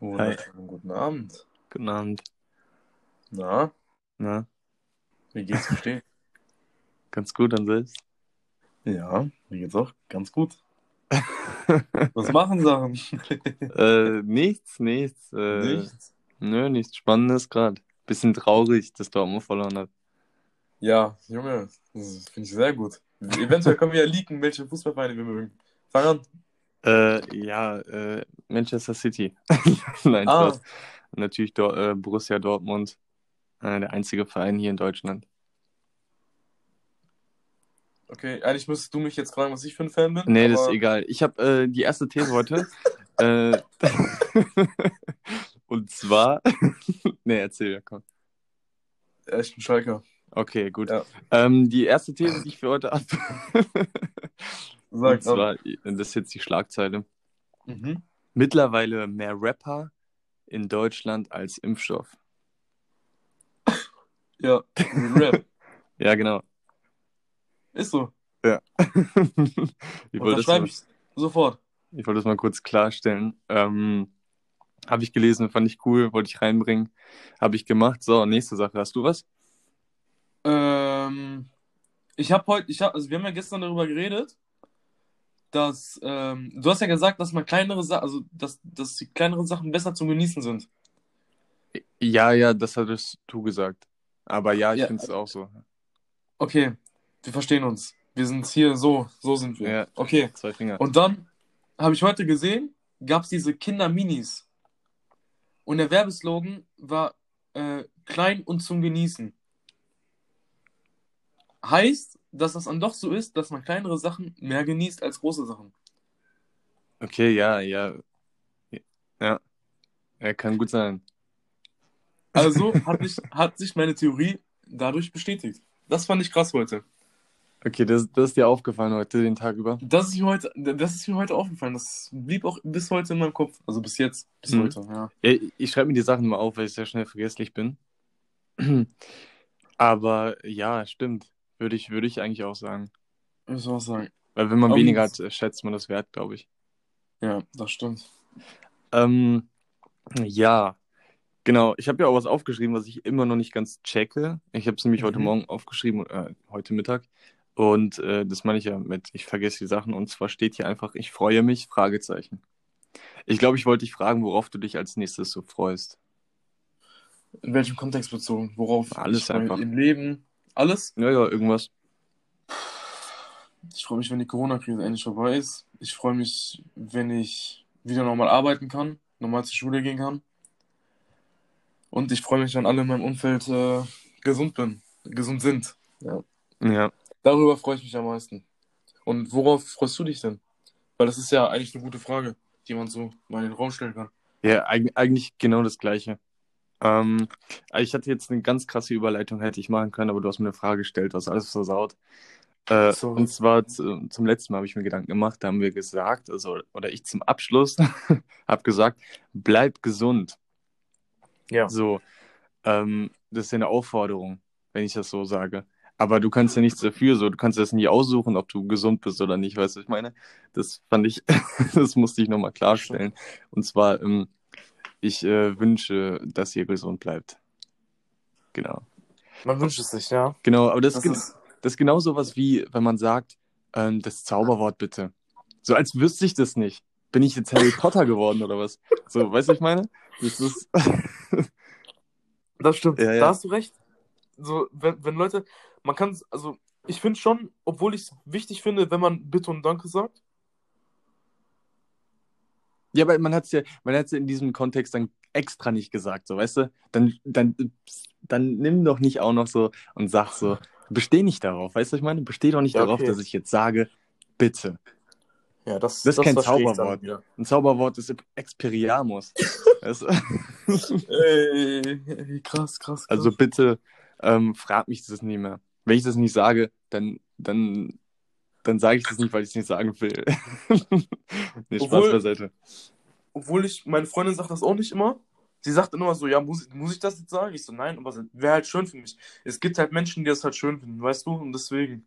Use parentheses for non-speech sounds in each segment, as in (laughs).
Wunderschönen guten Abend. Guten Abend. Na, Na, wie geht's dir stehen? (laughs) ganz gut an selbst. Ja, mir geht's auch ganz gut. (laughs) Was machen Sachen? (laughs) äh, nichts, nichts. Äh, Nichts. Nö, nichts Spannendes gerade. Bisschen traurig, dass Dortmund verloren hat. Ja, Junge, das finde ich sehr gut. Eventuell können wir ja leaken, welche Fußballvereine wir mögen. Fang an. Äh, ja, äh, Manchester City. (laughs) Nein, Ah, Spaß. Natürlich Dor äh, Borussia Dortmund. Der einzige Verein hier in Deutschland. okay. Eigentlich müsstest du mich jetzt fragen, was ich für ein Fan bin. Nee, das ist aber egal. Ich habe äh, die erste These heute. (laughs) äh, (laughs) und zwar. nee, erzähl, ja, komm. echt ein Schalker. Okay, gut. Ja. Ähm, die erste These, die ich für heute habe. Und zwar, das ist jetzt die Schlagzeile. Mhm. Mittlerweile mehr Rapper in Deutschland als Impfstoff. (laughs) Ja, Rap. (laughs) Ja, genau. Ist so. Ja. (laughs) ich, wollte das ich sofort. ich wollte das mal kurz klarstellen. Ähm, habe ich gelesen, fand ich cool, wollte ich reinbringen. Habe ich gemacht. So, nächste Sache. Hast du was? Ähm, ich habe heute, ich hab, also wir haben ja gestern darüber geredet, dass ähm, du hast ja gesagt, dass man kleinere Sachen, also dass, dass die kleineren Sachen besser zum Genießen sind. Ja, ja, das hattest du gesagt. Aber ja, ich Ja. finde es auch so. Okay, wir verstehen uns. Wir sind hier so, so sind wir. Ja. Okay. Zwei Finger. Und dann habe ich heute gesehen, gab es diese Kinder-Minis. Und der Werbeslogan war äh, klein und zum Genießen. Heißt, dass das dann doch so ist, dass man kleinere Sachen mehr genießt als große Sachen. Okay, ja, ja. Ja. Ja, kann gut sein. Also (laughs) hat, mich, hat sich meine Theorie dadurch bestätigt. Das fand ich krass heute. Okay, das, das ist dir aufgefallen heute, den Tag über. Das ist mir heute, das ist mir heute aufgefallen. Das blieb auch bis heute in meinem Kopf. Also bis jetzt, bis Mhm. heute, ja. Ja, ich schreibe mir die Sachen mal auf, weil ich sehr schnell vergesslich bin. (clears throat) Aber ja, stimmt. Würde ich, würde ich eigentlich auch sagen. Ich muss auch sagen. Weil wenn man Aber weniger hat, äh, schätzt man das wert, glaube ich. Ja, das stimmt. Ähm, ja, genau. Ich habe ja auch was aufgeschrieben, was ich immer noch nicht ganz checke. Ich habe es nämlich heute Mhm. Morgen aufgeschrieben, äh, heute Mittag. Und äh, das meine ich ja mit, ich vergesse die Sachen. Und zwar steht hier einfach, ich freue mich, Fragezeichen. Ich glaube, ich wollte dich fragen, worauf du dich als nächstes so freust. In welchem Kontext bezogen? Worauf? Alles ich einfach. Im Leben? Alles? Ja, ja, irgendwas. Ich freue mich, wenn die Corona-Krise endlich vorbei ist. Ich freue mich, wenn ich wieder normal arbeiten kann, normal zur Schule gehen kann. Und ich freue mich, wenn alle in meinem Umfeld äh, gesund bin, gesund sind. Ja. Ja. Darüber freue ich mich am meisten. Und worauf freust du dich denn? Weil das ist ja eigentlich eine gute Frage, die man so mal in den Raum stellen kann. Ja, eig eigentlich genau das Gleiche. Ähm, ich hatte jetzt eine ganz krasse Überleitung, hätte ich machen können, aber du hast mir eine Frage gestellt, was alles versaut. Äh, und zwar zu, zum letzten Mal habe ich mir Gedanken gemacht, da haben wir gesagt, also, oder ich zum Abschluss (laughs) habe gesagt, bleib gesund. Ja. So, ähm, das ist ja eine Aufforderung, wenn ich das so sage. Aber du kannst ja nichts dafür, so, du kannst das nie aussuchen, ob du gesund bist oder nicht, weißt du, was ich meine? Das fand ich, (laughs) das musste ich nochmal klarstellen. Und zwar, ähm, ich äh, wünsche, dass ihr gesund bleibt. Genau. Man wünscht es sich, ja. Genau, aber das, Das ist, das ist genau sowas wie, wenn man sagt, ähm, das Zauberwort bitte. So als wüsste ich das nicht. Bin ich jetzt Harry Potter geworden oder was? So, weißt du, was ich meine? Das ist, das stimmt. (laughs) Ja, ja. Da hast du recht. So, wenn, wenn Leute, man kann, also ich finde schon, obwohl ich es wichtig finde, wenn man Bitte und Danke sagt. Ja, aber man hat es ja, man hat's ja in diesem Kontext dann extra nicht gesagt, so, weißt du? Dann, dann, dann nimm doch nicht auch noch so und sag so, besteh nicht darauf, weißt du, was ich meine? Besteh doch nicht Ja, darauf, okay. dass ich jetzt sage, bitte. Ja, das, Das ist kein ich dann Zauberwort. Ein Zauberwort ist Experiamus. (laughs) weißt du? Ey, krass, krass, krass. Also bitte ähm, frag mich das nie mehr. Wenn ich das nicht sage, dann, dann, dann sage ich das nicht, weil ich es nicht sagen will. (laughs) nee, Spaß Obwohl- beiseite. Obwohl ich, meine Freundin sagt das auch nicht immer. Sie sagt immer so, ja, muss, ich- muss ich das jetzt sagen? Ich so, nein, aber wäre halt schön für mich. Es gibt halt Menschen, die das halt schön finden, weißt du? Und deswegen.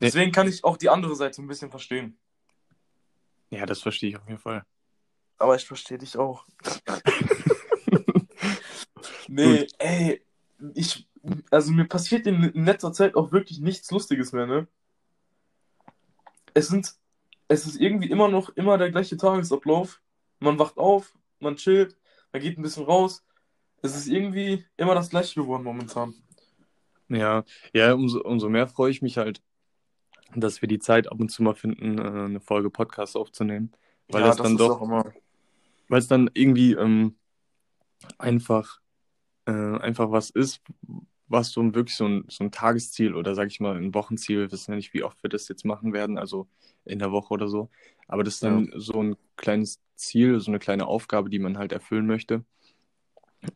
Deswegen kann ich auch die andere Seite ein bisschen verstehen. Ja, das verstehe ich auf jeden Fall. aber ich verstehe dich auch. (laughs) nee, ey, ich, also mir passiert in, in letzter Zeit auch wirklich nichts Lustiges mehr, ne? Es sind, es ist irgendwie immer noch immer der gleiche Tagesablauf. Man wacht auf, man chillt, man geht ein bisschen raus. Es ist irgendwie immer das gleiche geworden momentan. Ja, ja, umso, umso mehr freue ich mich halt, dass wir die Zeit ab und zu mal finden, äh, eine Folge Podcast aufzunehmen. Weil Ja, das das dann ist doch, weil es dann irgendwie ähm, einfach, äh, einfach was ist, was so ein, wirklich so ein, so ein Tagesziel oder sag ich mal ein Wochenziel, wir wissen ja nicht, wie oft wir das jetzt machen werden, also in der Woche oder so. Aber das ist Ja. dann so ein kleines Ziel, so eine kleine Aufgabe, die man halt erfüllen möchte.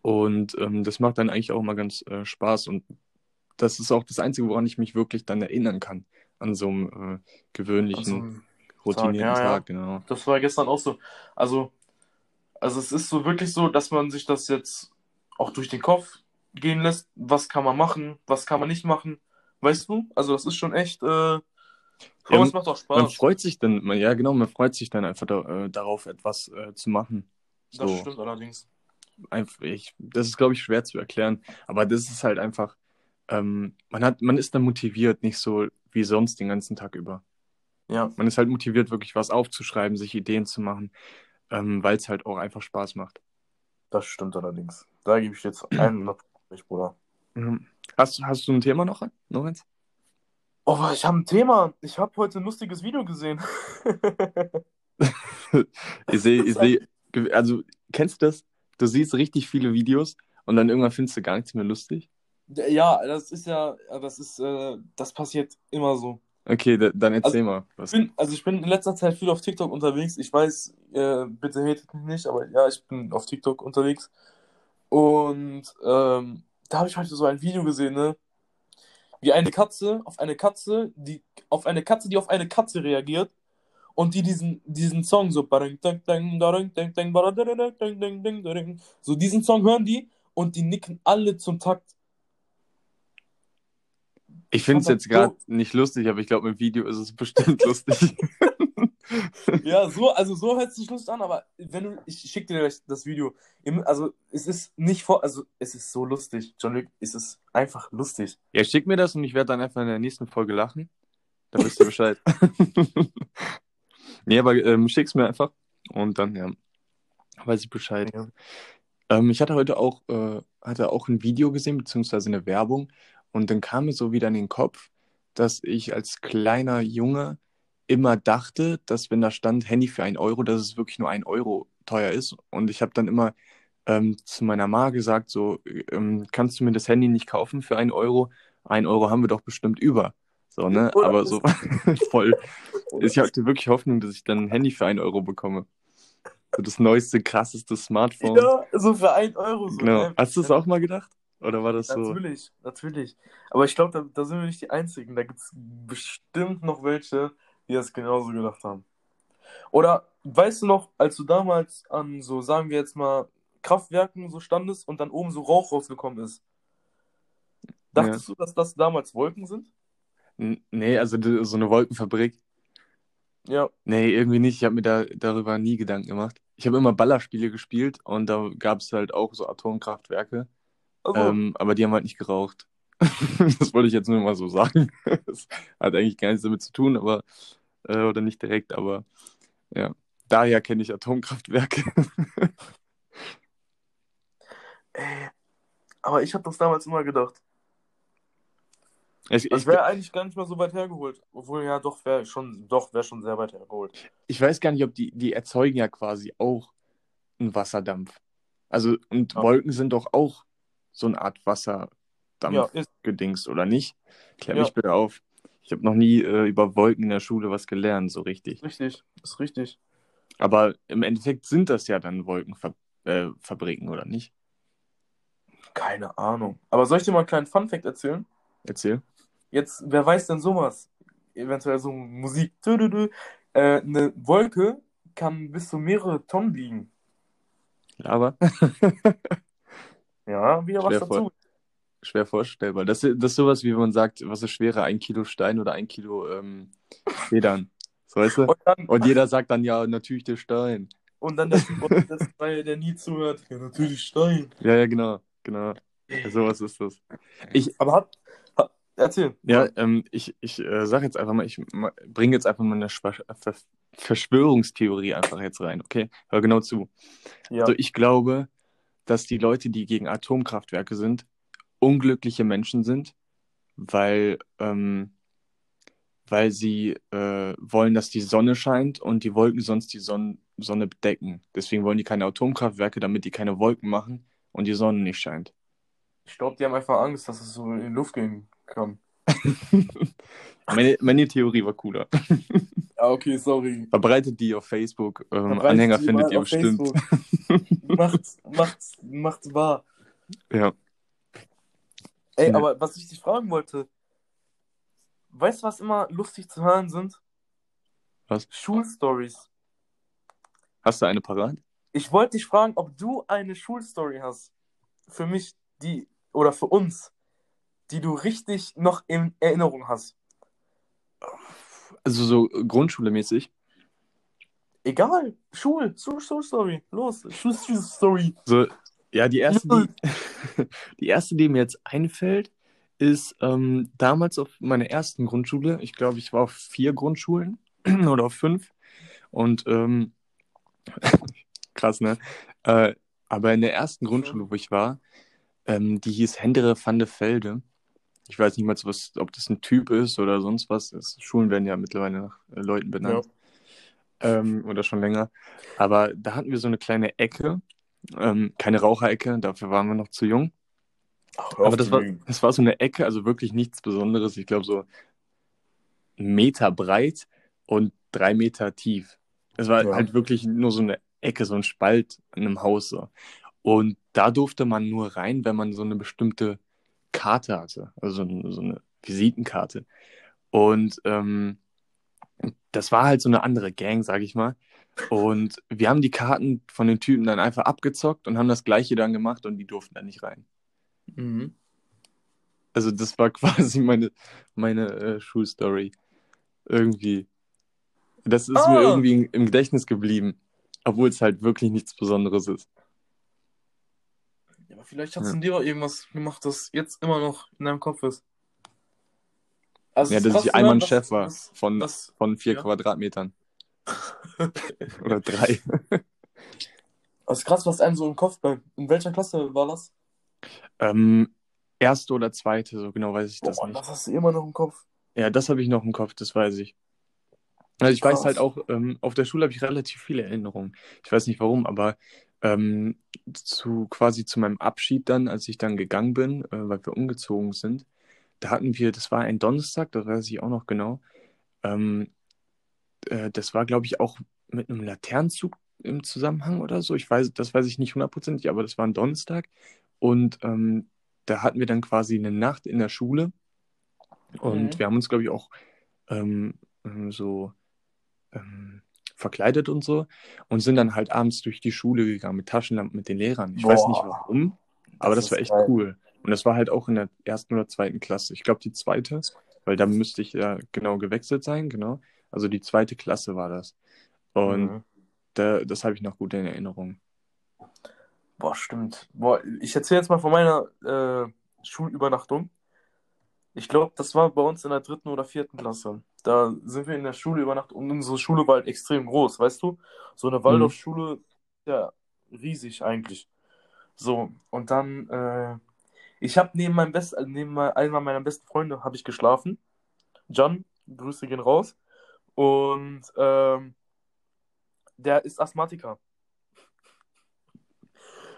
Und ähm, das macht dann eigentlich auch immer ganz äh, Spaß. Und das ist auch das Einzige, woran ich mich wirklich dann erinnern kann. An so einem äh, gewöhnlichen, Also, routinierten Tag, ja, ja. Tag, genau. das war gestern auch so. Also, also es ist so wirklich so, dass man sich das jetzt auch durch den Kopf gehen lässt. Was kann man machen? Was kann man nicht machen? Weißt du? Also, das ist schon echt. Äh, aber Ja, es macht auch Man Spaß. freut sich dann, man, ja genau, man freut sich dann einfach da, äh, darauf, etwas äh, zu machen. Das So, stimmt allerdings. einfach, ich, das ist, glaube ich, schwer zu erklären. Aber das ist halt einfach, ähm, man hat, man ist dann motiviert, nicht so wie sonst den ganzen Tag über. Ja, Man ist halt motiviert, wirklich was aufzuschreiben, sich Ideen zu machen, ähm, weil es halt auch einfach Spaß macht. Das stimmt allerdings. Da gebe ich jetzt (clears throat) 100 recht, Bruder. Mhm. Hast, hast du ein Thema noch, noch eins? Oh, ich habe ein Thema. Ich habe heute ein lustiges Video gesehen. (laughs) Ich sehe, ich sehe, also kennst du das? Du siehst richtig viele Videos und dann irgendwann findest du gar nichts mehr lustig. Ja, das ist ja, das ist, äh, das passiert immer so. Okay, da, dann erzähl mal. Was. Ich bin, also ich bin in letzter Zeit viel auf TikTok unterwegs. Ich weiß, äh, bitte hatet mich nicht, aber ja, ich bin auf TikTok unterwegs. Und ähm, da habe ich heute so ein Video gesehen, ne? Wie eine Katze auf eine Katze, die auf eine Katze, die auf eine Katze reagiert und die diesen, diesen Song so so diesen Song hören die und die nicken alle zum Takt. Ich finde es jetzt gerade so- nicht lustig, aber ich glaube, im Video ist es bestimmt (laughs) lustig. (laughs) Ja, so, also so hört es sich lustig an, aber wenn du, ich schicke dir gleich das Video. Also es ist nicht vor, also es ist so lustig, John Luke, es ist einfach lustig. Ja, schick mir das und ich werde dann einfach in der nächsten Folge lachen. Dann wisst ihr Bescheid. (laughs) nee, aber ähm, schick's mir einfach und dann, ja, weiß ich Bescheid. Ja. Ähm, ich hatte heute auch, äh, hatte auch ein Video gesehen, beziehungsweise eine Werbung und dann kam mir so wieder in den Kopf, dass ich als kleiner Junge immer dachte, dass wenn da stand Handy für ein Euro, dass es wirklich nur ein Euro teuer ist. Und ich habe dann immer ähm, zu meiner Ma gesagt, so, ähm, kannst du mir das Handy nicht kaufen für ein Euro? Ein Euro haben wir doch bestimmt über. So, ne? Oder Aber so (laughs) voll. (laughs) Ich hatte wirklich Hoffnung, dass ich dann ein Handy für ein Euro bekomme. So das neueste, krasseste Smartphone. Ja, so für ein Euro. So, Genau. Hast du es auch mal gedacht? Oder war das so? Natürlich, natürlich. Aber ich glaube, da, da sind wir nicht die Einzigen. Da gibt es bestimmt noch welche, die das genauso gedacht haben. Oder weißt du noch, als du damals an so, sagen wir jetzt mal, Kraftwerken so standest und dann oben so Rauch rausgekommen ist? Dachtest du, dass das damals Wolken sind? N- Nee, also so eine Wolkenfabrik. Ja, Nee, irgendwie nicht. Ich habe mir da darüber nie Gedanken gemacht. Ich habe immer Ballerspiele gespielt und da gab es halt auch so Atomkraftwerke. Also, Ähm, aber die haben halt nicht geraucht. (laughs) Das wollte ich jetzt nur mal so sagen. (laughs) Das hat eigentlich gar nichts damit zu tun, aber äh, oder nicht direkt, aber ja. Daher kenne ich Atomkraftwerke. ey, (laughs) aber ich habe das damals immer gedacht. Ich, Das wäre eigentlich gar nicht mal so weit hergeholt. Obwohl, ja, doch, wäre schon, doch, wäre schon sehr weit hergeholt. ich weiß gar nicht, ob die, die erzeugen ja quasi auch einen Wasserdampf. Also, und Ja. Wolken sind doch auch so eine Art Wasserdampf Ja, oder nicht? Klär Ja. mich bitte auf. Ich habe noch nie äh, über Wolken in der Schule was gelernt, so richtig. richtig, ist richtig. Aber im Endeffekt sind das ja dann Wolkenfabriken, äh, oder nicht? Keine Ahnung. Aber soll ich dir mal einen kleinen Funfact erzählen? Erzähl. Jetzt, wer weiß denn sowas? Eventuell so Musik. Äh, eine Wolke kann bis zu mehrere Tonnen wiegen. Aber (laughs) Ja, wieder was Schwer dazu. schwer vorstellbar. Das, das ist sowas, wie man sagt, was ist schwerer, ein Kilo Stein oder ein Kilo ähm, Federn. So weißt du? Und dann, Und jeder sagt dann ja, natürlich der Stein. Und dann der Typ, aus der nie zuhört. Ja, natürlich Stein. Ja, ja, genau, genau. Sowas ist das. Ich, Aber hat, hat erzähl. ja, ähm, ich, ich äh, sag jetzt einfach mal, ich bringe jetzt einfach mal eine Schwa Ver Verschwörungstheorie einfach jetzt rein, okay? Hör genau zu. Ja. Also ich glaube, dass die Leute, die gegen Atomkraftwerke sind, unglückliche Menschen sind, weil, ähm, weil sie äh, wollen, dass die Sonne scheint und die Wolken sonst die Son Sonne bedecken. Deswegen wollen die keine Atomkraftwerke, damit die keine Wolken machen und die Sonne nicht scheint. Ich glaube, die haben einfach Angst, dass es so in die Luft gehen kann. (laughs) Meine, meine Theorie war cooler. Ja, okay, sorry. Verbreitet die auf Facebook. Ähm, Anhänger findet ihr bestimmt. macht's, macht's, macht's wahr. Ja. Ey, Ja. aber was ich dich fragen wollte, weißt du, was immer lustig zu hören sind? Was? Schulstories. Hast du eine parat? Ich wollte dich fragen, ob du eine Schulstory hast. Für mich, die, oder für uns, die du richtig noch in Erinnerung hast. Also so Grundschule-mäßig. Egal, Schul, Schul, Schulstory, los, Schul, Schulstory. So, ja, die erste, die, (laughs) die erste, die mir jetzt einfällt, ist ähm, damals auf meiner ersten Grundschule. Ich glaube, ich war auf vier Grundschulen (clears throat) oder auf fünf. Und ähm, (laughs) krass, ne? Äh, aber in der ersten Grundschule, wo ich war, ähm, die hieß Hendere van de Velde. Ich weiß nicht mal, was, ob das ein Typ ist oder sonst was. Das, Schulen werden ja mittlerweile nach äh, Leuten benannt. Ähm, oder schon länger. Aber da hatten wir so eine kleine Ecke. Ähm, keine Raucherecke, dafür waren wir noch zu jung. Ach, Aber das war, das war so eine Ecke, also wirklich nichts Besonderes. Ich glaube, so einen Meter breit und drei Meter tief. Es war Ja. halt wirklich nur so eine Ecke, so ein Spalt in einem Haus. So. Und da durfte man nur rein, wenn man so eine bestimmte Karte hatte, also so eine, so eine Visitenkarte. Und ähm, das war halt so eine andere Gang, sag ich mal. Und wir haben die Karten von den Typen dann einfach abgezockt und haben das Gleiche dann gemacht und die durften dann nicht rein. Mhm. Also das war (laughs) quasi meine, meine äh, Schulstory. Irgendwie. Das ist mir Ah. irgendwie im Gedächtnis geblieben. Obwohl es halt wirklich nichts Besonderes ist. Ja, vielleicht hast Ja. du in dir auch irgendwas gemacht, das jetzt immer noch in deinem Kopf ist. Also Ja, es ist dass ich einmal ein Chef war von, dass- von vier ja. Quadratmetern. (laughs) Oder drei. Es ist krass, was einem so im Kopf bleibt. In welcher Klasse war das? ähm, erste oder zweite, so genau weiß ich das Boah, nicht. das hast du immer noch im Kopf. Ja, das habe ich noch im Kopf, das weiß ich. Also ich weiß Krass. halt auch, ähm, auf der Schule habe ich relativ viele Erinnerungen. Ich weiß nicht warum, aber ähm, zu quasi zu meinem Abschied dann, als ich dann gegangen bin, äh, weil wir umgezogen sind, da hatten wir, das war ein Donnerstag, das weiß ich auch noch genau. Ähm, äh, das war, glaube ich, auch mit einem Laternenzug im Zusammenhang oder so. Ich weiß, das weiß ich nicht hundertprozentig, aber das war ein Donnerstag. Und ähm, da hatten wir dann quasi eine Nacht in der Schule. Und Mhm. wir haben uns, glaube ich, auch ähm, ähm, so ähm, verkleidet und so und sind dann halt abends durch die Schule gegangen mit Taschenlampen mit den Lehrern. Ich weiß nicht Boah. warum, aber das, Das war echt geil. cool. Und das war halt auch in der ersten oder zweiten Klasse. Ich glaube, die zweite, weil da müsste ich ja genau gewechselt sein, genau. Also die zweite Klasse war das. Und Mhm. da, das habe ich noch gut in Erinnerung. Boah, stimmt. Boah, ich erzähle jetzt mal von meiner äh, Schulübernachtung. Ich glaube, das war bei uns in der dritten oder vierten Klasse. Da sind wir in der Schule übernachtet und unsere Schule war halt extrem groß, weißt du? So eine Waldorfschule, ja, riesig eigentlich. So, und dann, äh, ich habe neben meinem Best, äh, neben einer meiner besten Freunde habe ich geschlafen. John, Grüße gehen raus. Und ähm, der ist Asthmatiker.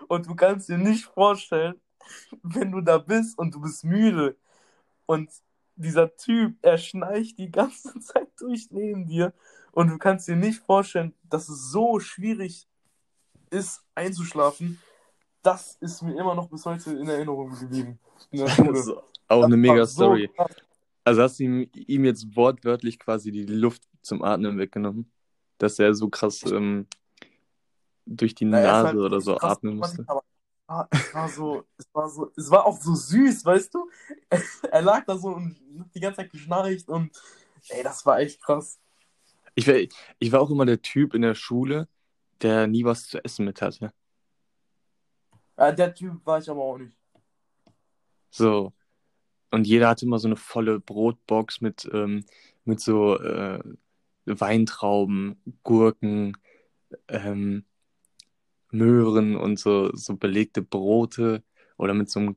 Und du kannst dir nicht vorstellen, (laughs) wenn du da bist und du bist müde und dieser Typ, er schnarcht die ganze (laughs) Zeit durch neben dir und du kannst dir nicht vorstellen, dass es so schwierig ist, einzuschlafen. Das ist mir immer noch bis heute in Erinnerung geblieben. In Das (laughs) ist auch eine Das mega war so Story. krass. Also hast du ihm, ihm jetzt wortwörtlich quasi die Luft zum Atmen weggenommen, dass er so krass ähm, durch die Na, Nase halt oder so atmen musste. aber ah, es war so, es war so, es war auch so süß, weißt du? (laughs) Er lag da so und die ganze Zeit geschnarcht und ey, das war echt krass. Ich war, ich war auch immer der Typ in der Schule, der nie was zu essen mit hatte. Äh, der Typ war ich aber auch nicht. So. Und jeder hatte immer so eine volle Brotbox mit, ähm, mit so äh, Weintrauben, Gurken, ähm, Möhren und so, so belegte Brote oder mit so einem,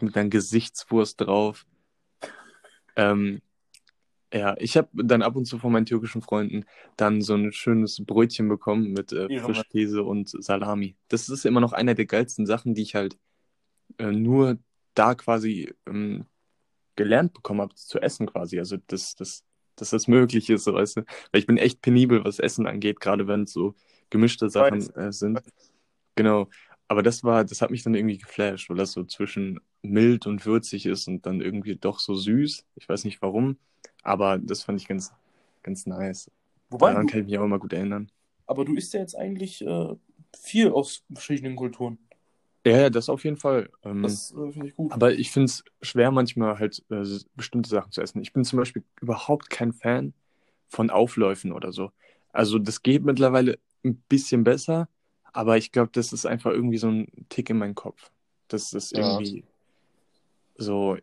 mit einer Gesichtswurst drauf. Ähm, ja, ich habe dann ab und zu von meinen türkischen Freunden dann so ein schönes Brötchen bekommen mit äh. Frischkäse und Salami. Das ist immer noch einer der geilsten Sachen, die ich halt äh, nur da quasi ähm, gelernt bekommen habe zu essen quasi. Also dass, dass, dass das möglich ist, so, weißt du. Weil ich bin echt penibel, was Essen angeht, gerade wenn es so gemischte Sachen äh, sind. Genau. Aber das war, das hat mich dann irgendwie geflasht, weil das so zwischen mild und würzig ist und dann irgendwie doch so süß. Ich weiß nicht warum, aber das fand ich ganz, ganz nice. Wobei, Daran du, kann ich mich auch immer gut erinnern. aber du isst ja jetzt eigentlich äh, viel aus verschiedenen Kulturen. Ja, ja, das auf jeden Fall. Ähm, Das äh, finde ich gut. aber ich finde es schwer, manchmal halt äh, bestimmte Sachen zu essen. Ich bin zum Beispiel überhaupt kein Fan von Aufläufen oder so. Also das geht mittlerweile ein bisschen besser, aber ich glaube, das ist einfach irgendwie so ein Tick in meinem Kopf. Das ist Ja. irgendwie so,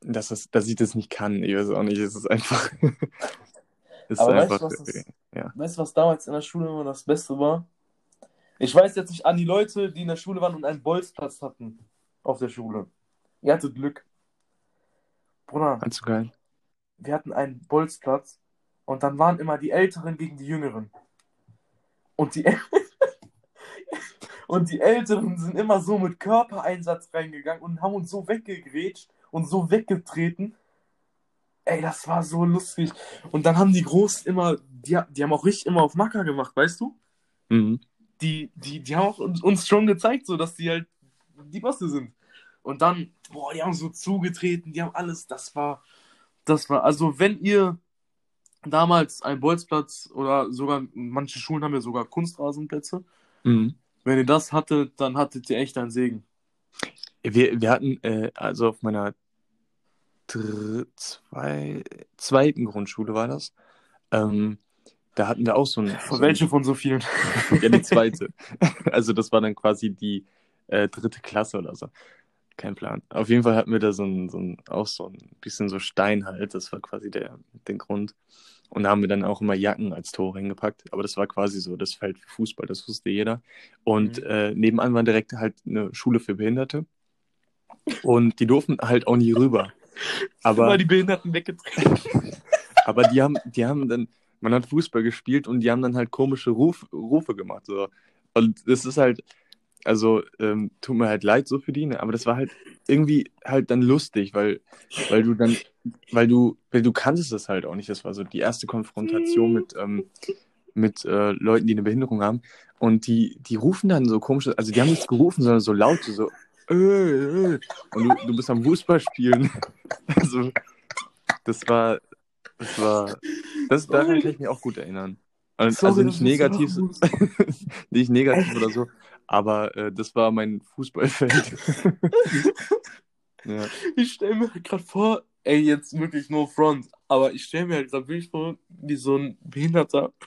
dass, es, dass ich das nicht kann. Ich weiß auch nicht, es ist einfach. (laughs) es ist Aber weißt einfach. du, was das- ja. Weißt du, was damals in der Schule immer das Beste war? Ich weiß jetzt nicht an die Leute, die in der Schule waren und einen Bolzplatz hatten auf der Schule. Ihr hattet Glück. Bruder, Allzu geil. wir hatten einen Bolzplatz und dann waren immer die Älteren gegen die Jüngeren. Und die, (laughs) und die Älteren sind immer so mit Körpereinsatz reingegangen und haben uns so weggegrätscht und so weggetreten. Ey, das war so lustig. Und dann haben die Großen immer, die, die haben auch richtig immer auf Macker gemacht, weißt du? Mhm. Die, die, die haben auch uns, schon gezeigt, so dass die halt die Bosse sind. Und dann, boah, die haben so zugetreten, die haben alles, das war, das war, also wenn ihr damals einen Bolzplatz oder sogar, manche Schulen haben ja sogar Kunstrasenplätze, Mhm. wenn ihr das hattet, dann hattet ihr echt einen Segen. Wir, wir hatten, äh, also auf meiner dr zwei, zweiten Grundschule war das, ähm, da hatten wir auch so ein. Von so welche von so vielen? Ein, ja, die zweite. Also das war dann quasi die äh, dritte Klasse oder so. Kein Plan. Auf jeden Fall hatten wir da so ein, so ein, auch so ein bisschen so Stein halt. Das war quasi der, der Grund. Und da haben wir dann auch immer Jacken als Tore hingepackt. Aber das war quasi so das Feld für Fußball, das wusste jeder. Und Mhm. äh, nebenan war direkt halt eine Schule für Behinderte. Und die durften halt auch nie rüber. (laughs) Aber, Immer die Behinderten weggetreten. (laughs) aber die haben, die haben dann, man hat Fußball gespielt und die haben dann halt komische Ruf, Rufe gemacht. So. Und das ist halt, also ähm, tut mir halt leid so für die, ne? aber das war halt irgendwie halt dann lustig, weil, weil du dann, weil du, weil du kanntest das halt auch nicht. Das war so die erste Konfrontation mit, ähm, mit äh, Leuten, die eine Behinderung haben. Und die, die rufen dann so komisch, also die haben nichts gerufen, sondern so laut, so, äh, äh. und du, du bist am Fußball spielen. (laughs) Also, das war, das war, das, daran kann ich mich auch gut erinnern. Und, Sorry, also nicht negativ, (laughs) nicht negativ oder so, aber äh, das war mein Fußballfeld. (laughs) ja. Ich stelle mir gerade vor, ey, jetzt wirklich no front, aber ich stelle mir halt gerade wirklich vor, wie so ein Behinderter. (laughs)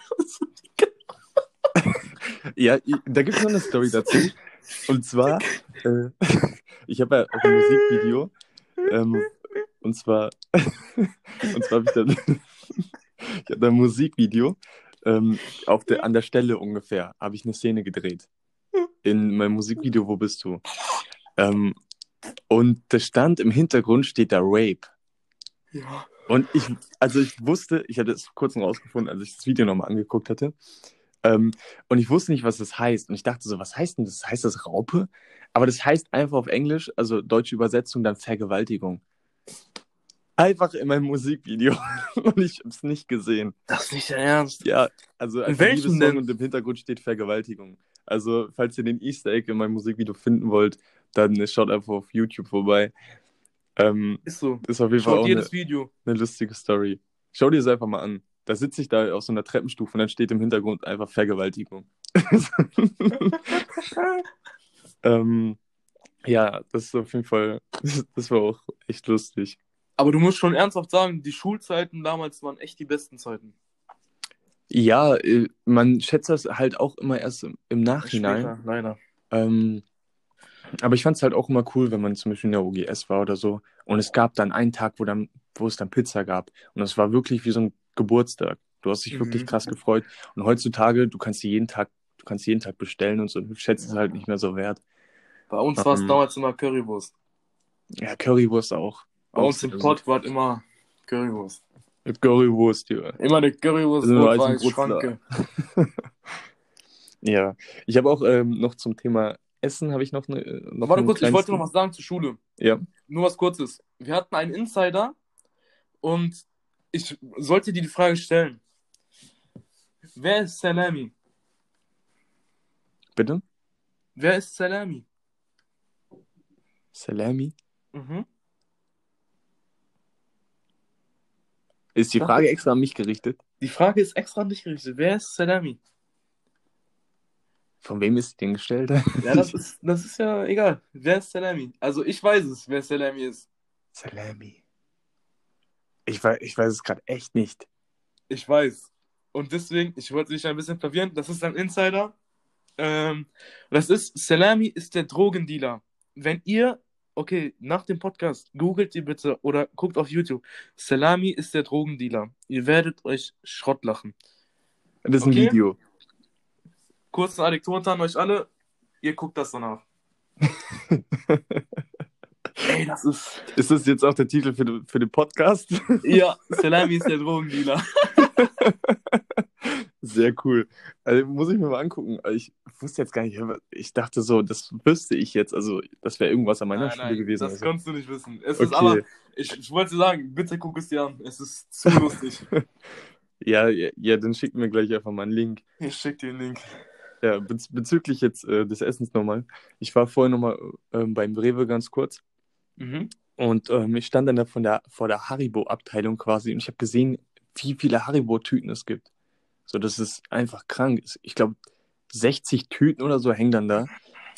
Ja, da gibt es noch eine Story dazu. Und zwar, (laughs) äh, ich habe ja auch ein Musikvideo. Ähm, und zwar, und zwar habe ich dann, ich habe da ein Musikvideo. Ähm, auf der, an der Stelle ungefähr habe ich eine Szene gedreht. In meinem Musikvideo, wo bist du? Ähm, und da stand im Hintergrund steht da Rape. Ja. Und ich, also ich wusste, ich hatte es vor kurzem rausgefunden, als ich das Video nochmal angeguckt hatte. Ähm, und ich wusste nicht, was das heißt. Und ich dachte so, was heißt denn das? Heißt das Raupe? Aber das heißt einfach auf Englisch, also deutsche Übersetzung, dann Vergewaltigung. Einfach in meinem Musikvideo. (laughs) Und ich habe es nicht gesehen. Das ist nicht der Ernst. Ja, also als welchem denn? und im Hintergrund steht Vergewaltigung. Also, falls ihr den Easter Egg in meinem Musikvideo finden wollt, dann schaut einfach auf YouTube vorbei. Ähm, Ist so. ist auf jeden Fall Schaut auch jedes eine, Video. eine lustige Story. Schau dir das einfach mal an. Da sitze ich da auf so einer Treppenstufe und dann steht im Hintergrund einfach Vergewaltigung. (laughs) ähm, ja, das ist auf jeden Fall, (laughs) das war auch echt lustig. Aber du musst schon ernsthaft sagen, die Schulzeiten damals waren echt die besten Zeiten. Ja, äh, man schätzt das halt auch immer erst im, Nachhinein. Später, leider. Ähm, aber ich fand es halt auch immer cool, wenn man zum Beispiel in der OGS war oder so. Und es gab dann einen Tag, wo, dann, wo es dann Pizza gab. Und das war wirklich wie so ein Geburtstag. Du hast dich wirklich Mhm. krass gefreut. Und heutzutage, du kannst die jeden Tag, du kannst jeden Tag bestellen und so. Du schätzt es halt nicht mehr so wert. Bei uns war es Ähm, damals immer Currywurst. Ja, Currywurst auch. Bei uns im sehr Pott war es immer Currywurst. Gut. Currywurst, ja. Immer eine Currywurst, Also Rot-Weiß, Brutzler. Schranke. Ja. Ich habe auch ähm, noch zum Thema Essen, habe ich noch eine. äh, Noch Warte kurz, ich wollte noch was sagen zur Schule. Ja. Nur was Kurzes. Wir hatten einen Insider und ich sollte dir die Frage stellen. Wer ist Salami? Bitte? Wer ist Salami? Salami? Mhm. Ist die. Frage extra an mich gerichtet? Die Frage ist extra an dich gerichtet. Wer ist Salami? Von wem ist die denn gestellt? Ja, (laughs) das ist, das ist ja egal. Wer ist Salami? Also ich weiß es, wer Salami ist. Salami. Ich weiß, ich weiß es gerade echt nicht. Ich weiß. Und deswegen, ich wollte dich ein bisschen verwirren. Das ist ein Insider. Ähm, das ist, Salami ist der Drogendealer. Wenn ihr, okay, nach dem Podcast, googelt ihr bitte oder guckt auf YouTube. Salami ist der Drogendealer. Ihr werdet euch Schrott lachen. Das ist ein Okay. Video. Kurze Anekdote an euch alle. Ihr guckt das danach. (laughs) Ey, das ist. Ist das jetzt auch der Titel für, den- für den Podcast? Ja, Salami ist der Drogendealer. (laughs) Sehr cool. Also, muss ich mir mal angucken. Ich wusste jetzt gar nicht, ich dachte so, das wüsste ich jetzt. Also, das wäre irgendwas an meiner Nein, Schule nein, gewesen. das also. kannst du nicht wissen. Es ist Okay. aber, ich, ich wollte sagen, bitte guck es dir an. Es ist zu (laughs) lustig. Ja, ja, ja, dann schick mir gleich einfach mal einen Link. Ich schick dir den Link. Ja, bez bezüglich jetzt äh, des Essens nochmal. Ich war vorhin nochmal ähm, beim Rewe ganz kurz. Mhm. Und ähm, ich stand dann da von der, vor der Haribo-Abteilung quasi und ich habe gesehen, wie viele Haribo-Tüten es gibt. So, das ist einfach krank. Ich glaube, 60 Tüten oder so hängen dann da.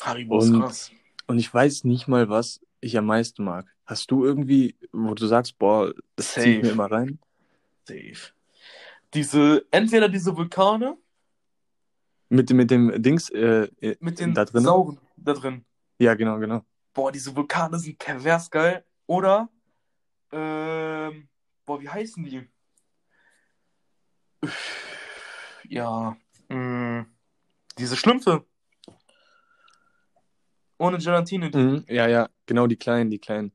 Haribo ist Und- krass. Und ich weiß nicht mal, was ich am meisten mag. Hast du irgendwie, wo du sagst, boah, das ziehe ich Safe. mir immer rein? Safe. Diese, entweder diese Vulkane Mit, dem- mit dem Dings äh, äh, mit den da drin? Sauren da drin. Ja, genau, genau. Boah, diese Vulkane sind pervers geil. Oder, ähm, boah, wie heißen die? Ja, mh, diese Schlümpfe. Ohne Gelatine. Mhm, ja, ja, genau, die kleinen, die kleinen.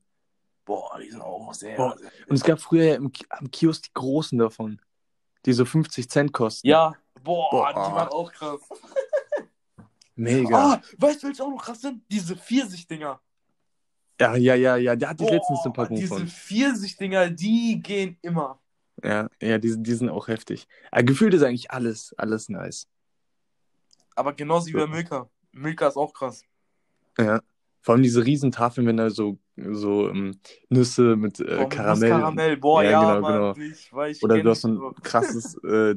Boah, die sind auch sehr, Boah. sehr Und es gab früher ja im, am Kiosk die großen davon, die so 50 Cent kosten. Ja, boah, Boah. die waren auch krass. Mega. Ah, weißt du, welche auch noch krass sind? Diese Pfirsich-Dinger. Ja, ja, ja, ja, hatte ich Boah, letztens eine Packung diese von. Pfirsich-Dinger, die gehen immer. Ja, ja, die, sind- die sind auch heftig. Aber gefühlt ist eigentlich alles, alles nice. Aber genauso wie bei Milka. Milka ist auch krass. Ja. Vor allem diese Riesentafeln, wenn da so, so ähm, Nüsse mit äh, Boah, Karamell. Karamell. Boah, Ja, ja, genau, Mann, genau. Ich, ich Oder du hast so ein (laughs) krasses, äh,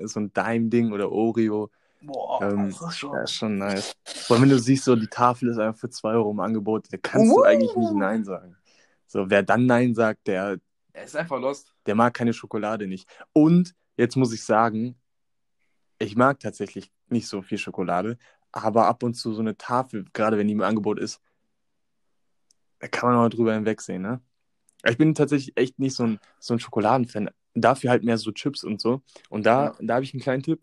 so ein Dime-Ding oder Oreo. Boah, ähm, das ist schon. Ja, ist schon nice. Vor allem, wenn du siehst, so die Tafel ist einfach für 2 Euro im Angebot, da kannst du Uh. eigentlich nicht Nein sagen. So, wer dann Nein sagt, der, Er ist einfach lost. der mag keine Schokolade nicht. Und jetzt muss ich sagen, ich mag tatsächlich nicht so viel Schokolade, aber ab und zu so eine Tafel, gerade wenn die im Angebot ist, da kann man auch drüber hinwegsehen, ne? Ich bin tatsächlich echt nicht so ein, so ein Schokoladenfan. Dafür halt mehr so Chips und so. Und da, Ja. da habe ich einen kleinen Tipp.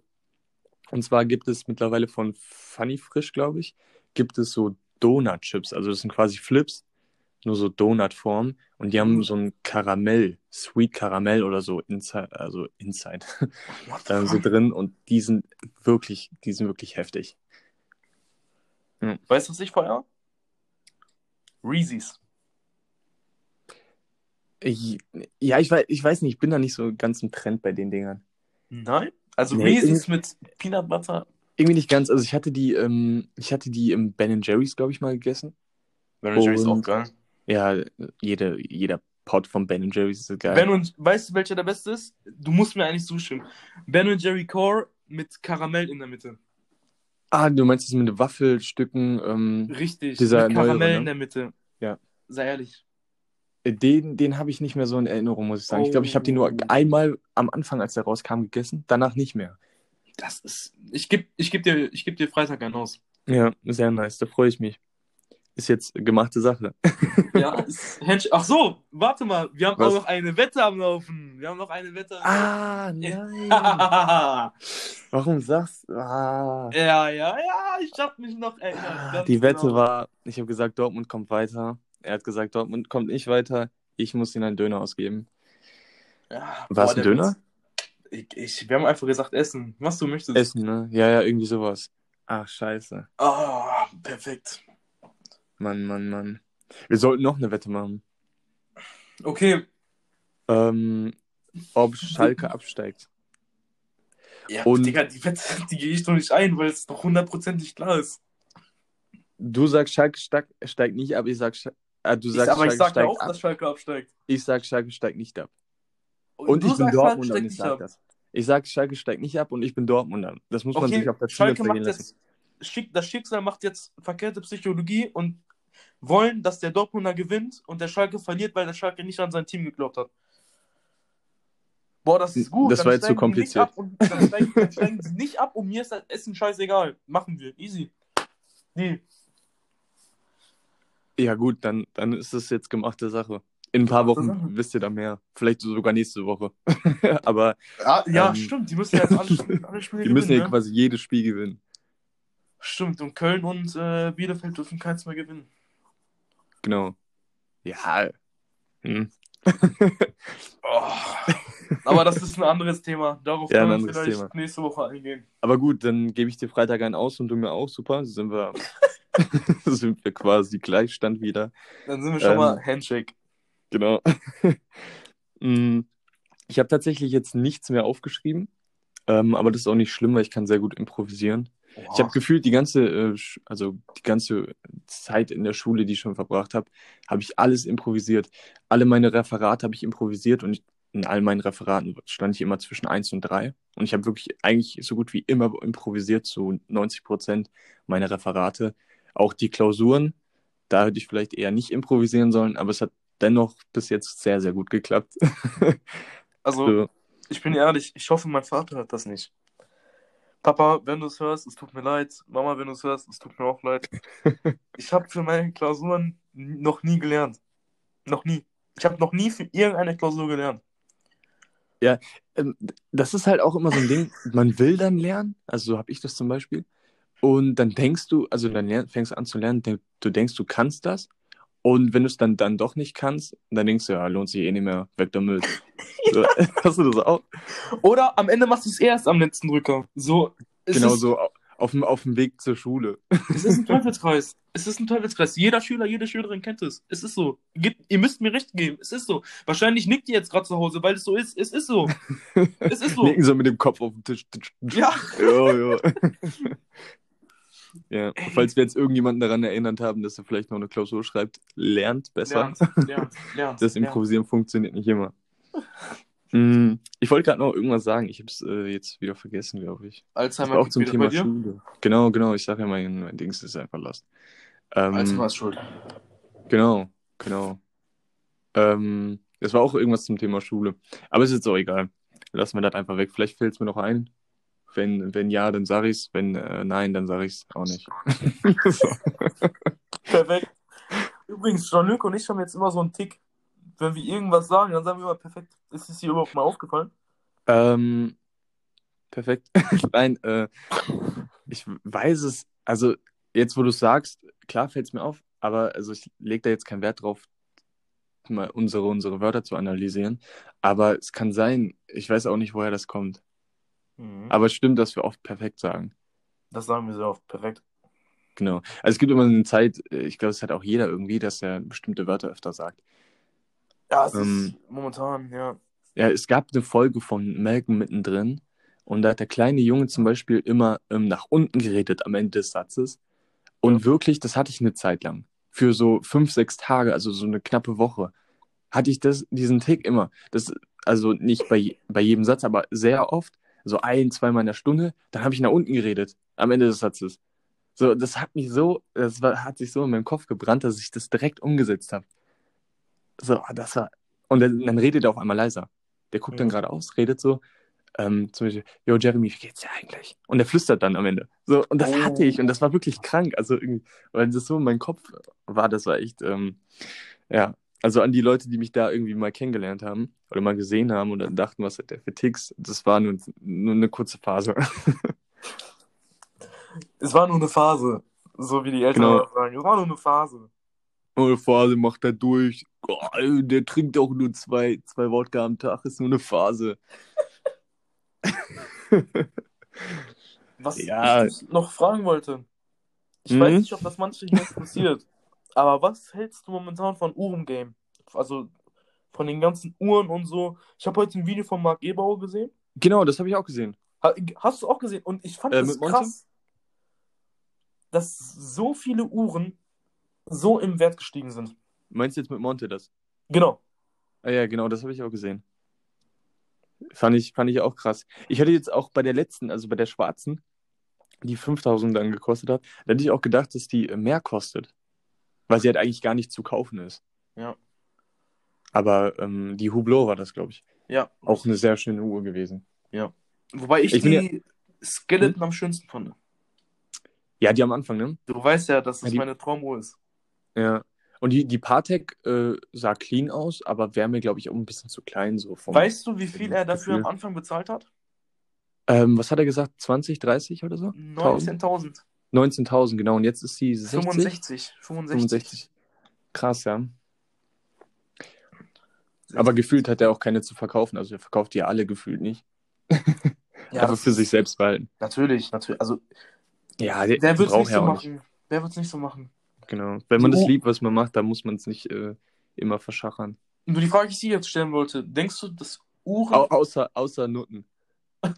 Und zwar gibt es mittlerweile von Funny Frisch, glaube ich, gibt es so Donut-Chips. Also das sind quasi Flips, nur so Donut-Form. Und die haben Mhm. so ein Karamell, Sweet Karamell oder so inside, also inside, ähm, (laughs) so fuck? drin. Und die sind wirklich, die sind wirklich heftig. Weißt du, was ich feier? Reese's. Ich, ja, ich weiß, ich weiß nicht, ich bin da nicht so ganz im Trend bei den Dingern. Nein? Also Nee, Reese's mit Peanut Butter. Irgendwie nicht ganz. Also ich hatte die, ähm, ich hatte die im Ben Jerry's, glaube ich, mal gegessen. Ben Jerry's auch geil. Ja, jede, jeder Pot von Ben Jerry's ist geil. Ben und, weißt du, welcher der beste ist? Du musst mir eigentlich zustimmen. Ben und Jerry Core mit Karamell in der Mitte. ah, du meinst das mit Waffelstücken? Ähm, Richtig. Dieser mit Karamell neuere, ne? in der Mitte. Ja. Sei ehrlich. Den, den habe ich nicht mehr so in Erinnerung, muss ich sagen. Ich glaube, ich habe den nur Oh. einmal am Anfang, als der rauskam, gegessen, danach nicht mehr. Das ist. Ich geb, ich geb dir, ich geb dir Freitag einen aus. Ja, sehr nice, da freue ich mich. Ist jetzt gemachte Sache. Ja, Ach so, warte mal. Wir haben Was? auch noch eine Wette am Laufen. Wir haben noch eine Wette. Ah, nein. ja, Warum sagst du? Ah. ja, ja, ich hab mich noch erinnert. Ah, Die Wette genau. war, ich habe gesagt, Dortmund kommt weiter. Er hat gesagt, Dortmund kommt nicht weiter. Ich muss ihm einen Döner ausgeben. Ja, War es ein Döner? Ich, ich, wir haben einfach gesagt, essen. Was du möchtest. Essen, ne? Ja, ja, irgendwie sowas. Ach, scheiße. Ah, perfekt. Mann, Mann, Mann. Wir sollten noch eine Wette machen. Okay. Ähm, ob Schalke (laughs) absteigt. Ja, Und- Digga, die Wette, die gehe ich doch nicht ein, weil es doch hundertprozentig klar ist. Du sagst, Schalke steig, steigt nicht ab. Ich sag, äh, du Ich, sagst, aber ich Schalke sag ja steigt auch, ab. dass Schalke absteigt. Ich sag, Schalke steigt nicht ab. Und du ich bin Schalke und ich sag ab. das. Ich sag, Schalke steigt nicht ab und ich bin Dortmunder. Das muss man Okay, sich auf der Zunge Schalke macht lassen. jetzt, das Schicksal macht jetzt verkehrte Psychologie und wollen, dass der Dortmunder gewinnt und der Schalke verliert, weil der Schalke nicht an sein Team geglaubt hat. Boah, das ist gut. Das dann war jetzt zu die kompliziert. Und dann, steigen, dann steigen sie nicht ab und mir ist das Essen scheißegal. Machen wir. Easy. Nee. Ja, gut, dann, dann ist das jetzt gemachte Sache. In ein paar Wochen wisst ihr da mehr. Vielleicht sogar nächste Woche. (laughs) Aber Ja, ja Ähm, stimmt. Die müssen ja jetzt alle, Spiele- alle Spiele (laughs) wir müssen gewinnen. ja ne? quasi jedes Spiel gewinnen. Stimmt. Und Köln und äh, Bielefeld dürfen keins mehr gewinnen. Genau. Ja. Hm. (laughs) Oh. Aber das ist ein anderes Thema. Darauf Ja, können wir vielleicht Thema. nächste Woche eingehen. Aber gut, dann gebe ich dir Freitag einen aus und du mir auch. Super. Sind wir, (laughs) (laughs) sind wir quasi Gleichstand wieder. Dann sind wir schon Ähm, mal Handshake. Genau. Mm, ich habe tatsächlich jetzt nichts mehr aufgeschrieben. Ähm, aber das ist auch nicht schlimm, weil ich kann sehr gut improvisieren. Ich habe gefühlt die ganze, äh, also die ganze Zeit in der Schule, die ich schon verbracht habe, habe ich alles improvisiert. Alle meine Referate habe ich improvisiert und in all meinen Referaten stand ich immer zwischen 1 und 3. Und ich habe wirklich eigentlich so gut wie immer improvisiert, zu 90 Prozent meiner Referate. Auch die Klausuren, da hätte ich vielleicht eher nicht improvisieren sollen, aber es hat dennoch bis jetzt sehr, sehr gut geklappt. (laughs) Also, so, ich bin ehrlich, ich hoffe, mein Vater hört das nicht. Papa, wenn du es hörst, es tut mir leid. Mama, wenn du es hörst, es tut mir auch leid. (laughs) Ich habe für meine Klausuren noch nie gelernt. Noch nie. Ich habe noch nie für irgendeine Klausur gelernt. ähm, das ist halt auch immer so ein Ding, man will dann lernen, also so habe ich das zum Beispiel, und dann denkst du, also dann fängst du an zu lernen, du denkst, du kannst das, und wenn du es dann, dann doch nicht kannst, dann denkst du, ja, lohnt sich eh nicht mehr, weg damit. (laughs) So, (laughs) hast du das auch? Oder am Ende machst du es erst am letzten Drücker. So, genau ist, so au- auf dem, auf dem Weg zur Schule. (laughs) Es ist ein Teufelskreis. Es ist ein Teufelskreis. Jeder Schüler, jede Schülerin kennt es. Es ist so. Gebt, ihr müsst mir recht geben. Es ist so. Wahrscheinlich nickt ihr jetzt gerade zu Hause, weil es so ist. Es ist so. Es ist so. Nicken so mit dem Kopf auf den Tisch. Ja. Jo, jo. Ja, falls wir jetzt irgendjemanden daran erinnert haben, dass er vielleicht noch eine Klausur schreibt, lernt besser. Lernt, lernt, (laughs) lernt. Das lernt. Improvisieren funktioniert nicht immer. Mm, Ich wollte gerade noch irgendwas sagen. Ich habe es äh, jetzt wieder vergessen, glaube ich. Alzheimer auch zum Thema. Schule. Genau, genau. Ich sage ja, mein, mein Dings ist einfach lost. Ähm, Alzheimer ist schuld. Genau, genau. Ähm, das war auch irgendwas zum Thema Schule. Aber ist jetzt auch egal. Lassen wir das einfach weg. Vielleicht fällt es mir noch ein. Wenn, wenn ja, dann sag ich's. Wenn äh, nein, dann sag ich's auch nicht. (laughs) so. Perfekt. Übrigens, Jean-Luc und ich haben jetzt immer so einen Tick. Wenn wir irgendwas sagen, dann sagen wir immer perfekt. Ist es dir überhaupt mal aufgefallen? ähm, perfekt. (laughs) nein, äh, ich weiß es. Also, jetzt, wo du es sagst, klar fällt es mir auf. Aber also ich lege da jetzt keinen Wert drauf, mal unsere, unsere Wörter zu analysieren. Aber es kann sein, ich weiß auch nicht, woher das kommt. Mhm. Aber es stimmt, dass wir oft perfekt sagen. Das sagen wir sehr oft. Perfekt. Genau. Also es gibt immer eine Zeit, äh, ich glaube, es hat auch jeder irgendwie, dass er bestimmte Wörter öfter sagt. Ja, es Ähm, ist momentan, ja. Ja, es gab eine Folge von Malcolm mittendrin und da hat der kleine Junge zum Beispiel immer ähm, nach unten geredet am Ende des Satzes. Und Ja. wirklich, das hatte ich eine Zeit lang. Für so fünf, sechs Tage, also so eine knappe Woche, hatte ich das, diesen Tick immer. Das, also nicht bei, bei jedem Satz, aber sehr oft, so ein, zweimal in der Stunde, dann habe ich nach unten geredet am Ende des Satzes. So, das hat mich so, das war, hat sich so in meinem Kopf gebrannt, dass ich das direkt umgesetzt habe. So, das war. Und dann, dann redet er auf einmal leiser. Der guckt dann Ja. geradeaus, redet so, ähm, zum Beispiel, yo, Jeremy, wie geht's dir eigentlich? Und er flüstert dann am Ende. So, und das Oh. hatte ich und das war wirklich krank. Also irgendwie, weil das so in meinem Kopf war, das war echt, ähm, ja. Also an die Leute, die mich da irgendwie mal kennengelernt haben oder mal gesehen haben oder dachten, was hat der für Ticks, das war nur, nur eine kurze Phase. (laughs) Es war nur eine Phase. So wie die Eltern Genau. sagen. Es war nur eine Phase. Eine Phase macht er durch. Oh, der trinkt auch nur zwei, zwei Wodka am Tag, ist nur eine Phase. Was Ja. ich noch fragen wollte. Ich Mhm. weiß nicht, ob das manche hier interessiert. Aber was hältst du momentan von Uhren-Game? Also von den ganzen Uhren und so. Ich habe heute ein Video von Marc Eberauer gesehen. Genau, das habe ich auch gesehen. Ha- Hast du auch gesehen? Und ich fand Äh, Monte? krass, dass so viele Uhren so im Wert gestiegen sind. Meinst du jetzt mit Monte das? Genau. Ah ja, genau, das habe ich auch gesehen. Fand ich, fand ich auch krass. Ich hatte jetzt auch bei der letzten, also bei der schwarzen, die 5000 dann gekostet hat, da hätte ich auch gedacht, dass die mehr kostet. Weil sie halt eigentlich gar nicht zu kaufen ist. Ja. Aber ähm, die Hublot war das, glaube ich. Ja. Auch eine sehr schöne Uhr gewesen. Wobei ich, Ich die Skeleton am schönsten fand. Ja, die am Anfang, ne? Du weißt ja, dass das Ja, die- meine Traumuhr ist. Ja. Und die, die Patek äh, sah clean aus, aber wäre mir, glaube ich, auch ein bisschen zu klein so vom. Weißt du, wie viel er dafür Gefühl. am Anfang bezahlt hat? Ähm, was hat er gesagt? 20, 30 oder so? 19.000. 19.000, genau. Und jetzt ist sie 60? 65. 65. 65. Krass, ja. Aber gefühlt hat er auch keine zu verkaufen. Also er verkauft die ja alle gefühlt nicht. (laughs) Ja, Einfach das für sich selbst behalten. Natürlich, natürlich. Also, Ja, der, wer wird es nicht so auch nicht. machen? Wer wird es nicht so machen? Genau. Wenn man das liebt, was man macht, dann muss man es nicht äh, immer verschachern. Nur die Frage, die ich dir jetzt stellen wollte, denkst du, dass Uhren. Au außer, außer Nutten.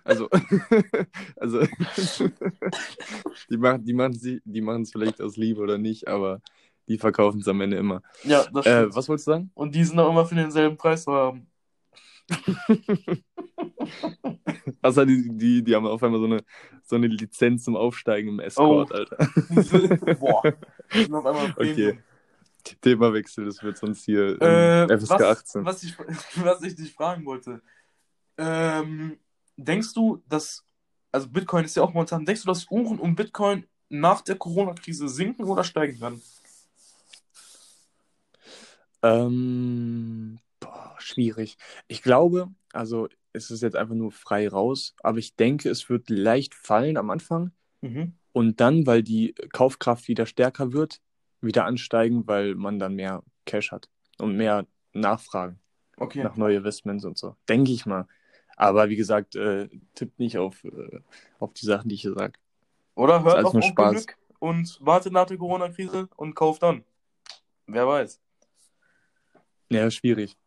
Also, (laughs) also (laughs) die machen die machen sie, die machen es vielleicht aus Liebe oder nicht, aber die verkaufen es am Ende immer. ja, das Äh, stimmt. was wolltest du sagen? Und die sind auch immer für denselben Preis zu haben. (laughs) Außer die, die, die haben auf einmal so eine, so eine Lizenz zum Aufsteigen im Escort, Oh. Alter. Boah. Okay. Themawechsel, das wird sonst hier Äh, FSK was, 18. Was, ich, was ich dich fragen wollte. Ähm, denkst du, dass, also Bitcoin ist ja auch momentan, denkst du, dass Uhren und Bitcoin nach der Corona-Krise sinken oder steigen werden? Ähm, boah, schwierig. Ich glaube, also es ist jetzt einfach nur frei raus, aber ich denke, es wird leicht fallen am Anfang Mhm. und dann, weil die Kaufkraft wieder stärker wird, wieder ansteigen, weil man dann mehr Cash hat und mehr Nachfragen Okay. nach neue Investments und so. Denke ich mal. Aber wie gesagt, äh, tippt nicht auf, äh, auf die Sachen, die ich hier sage. Oder hört auf. Glück und wartet nach der Corona-Krise und kauft dann. Wer weiß. Ja, schwierig.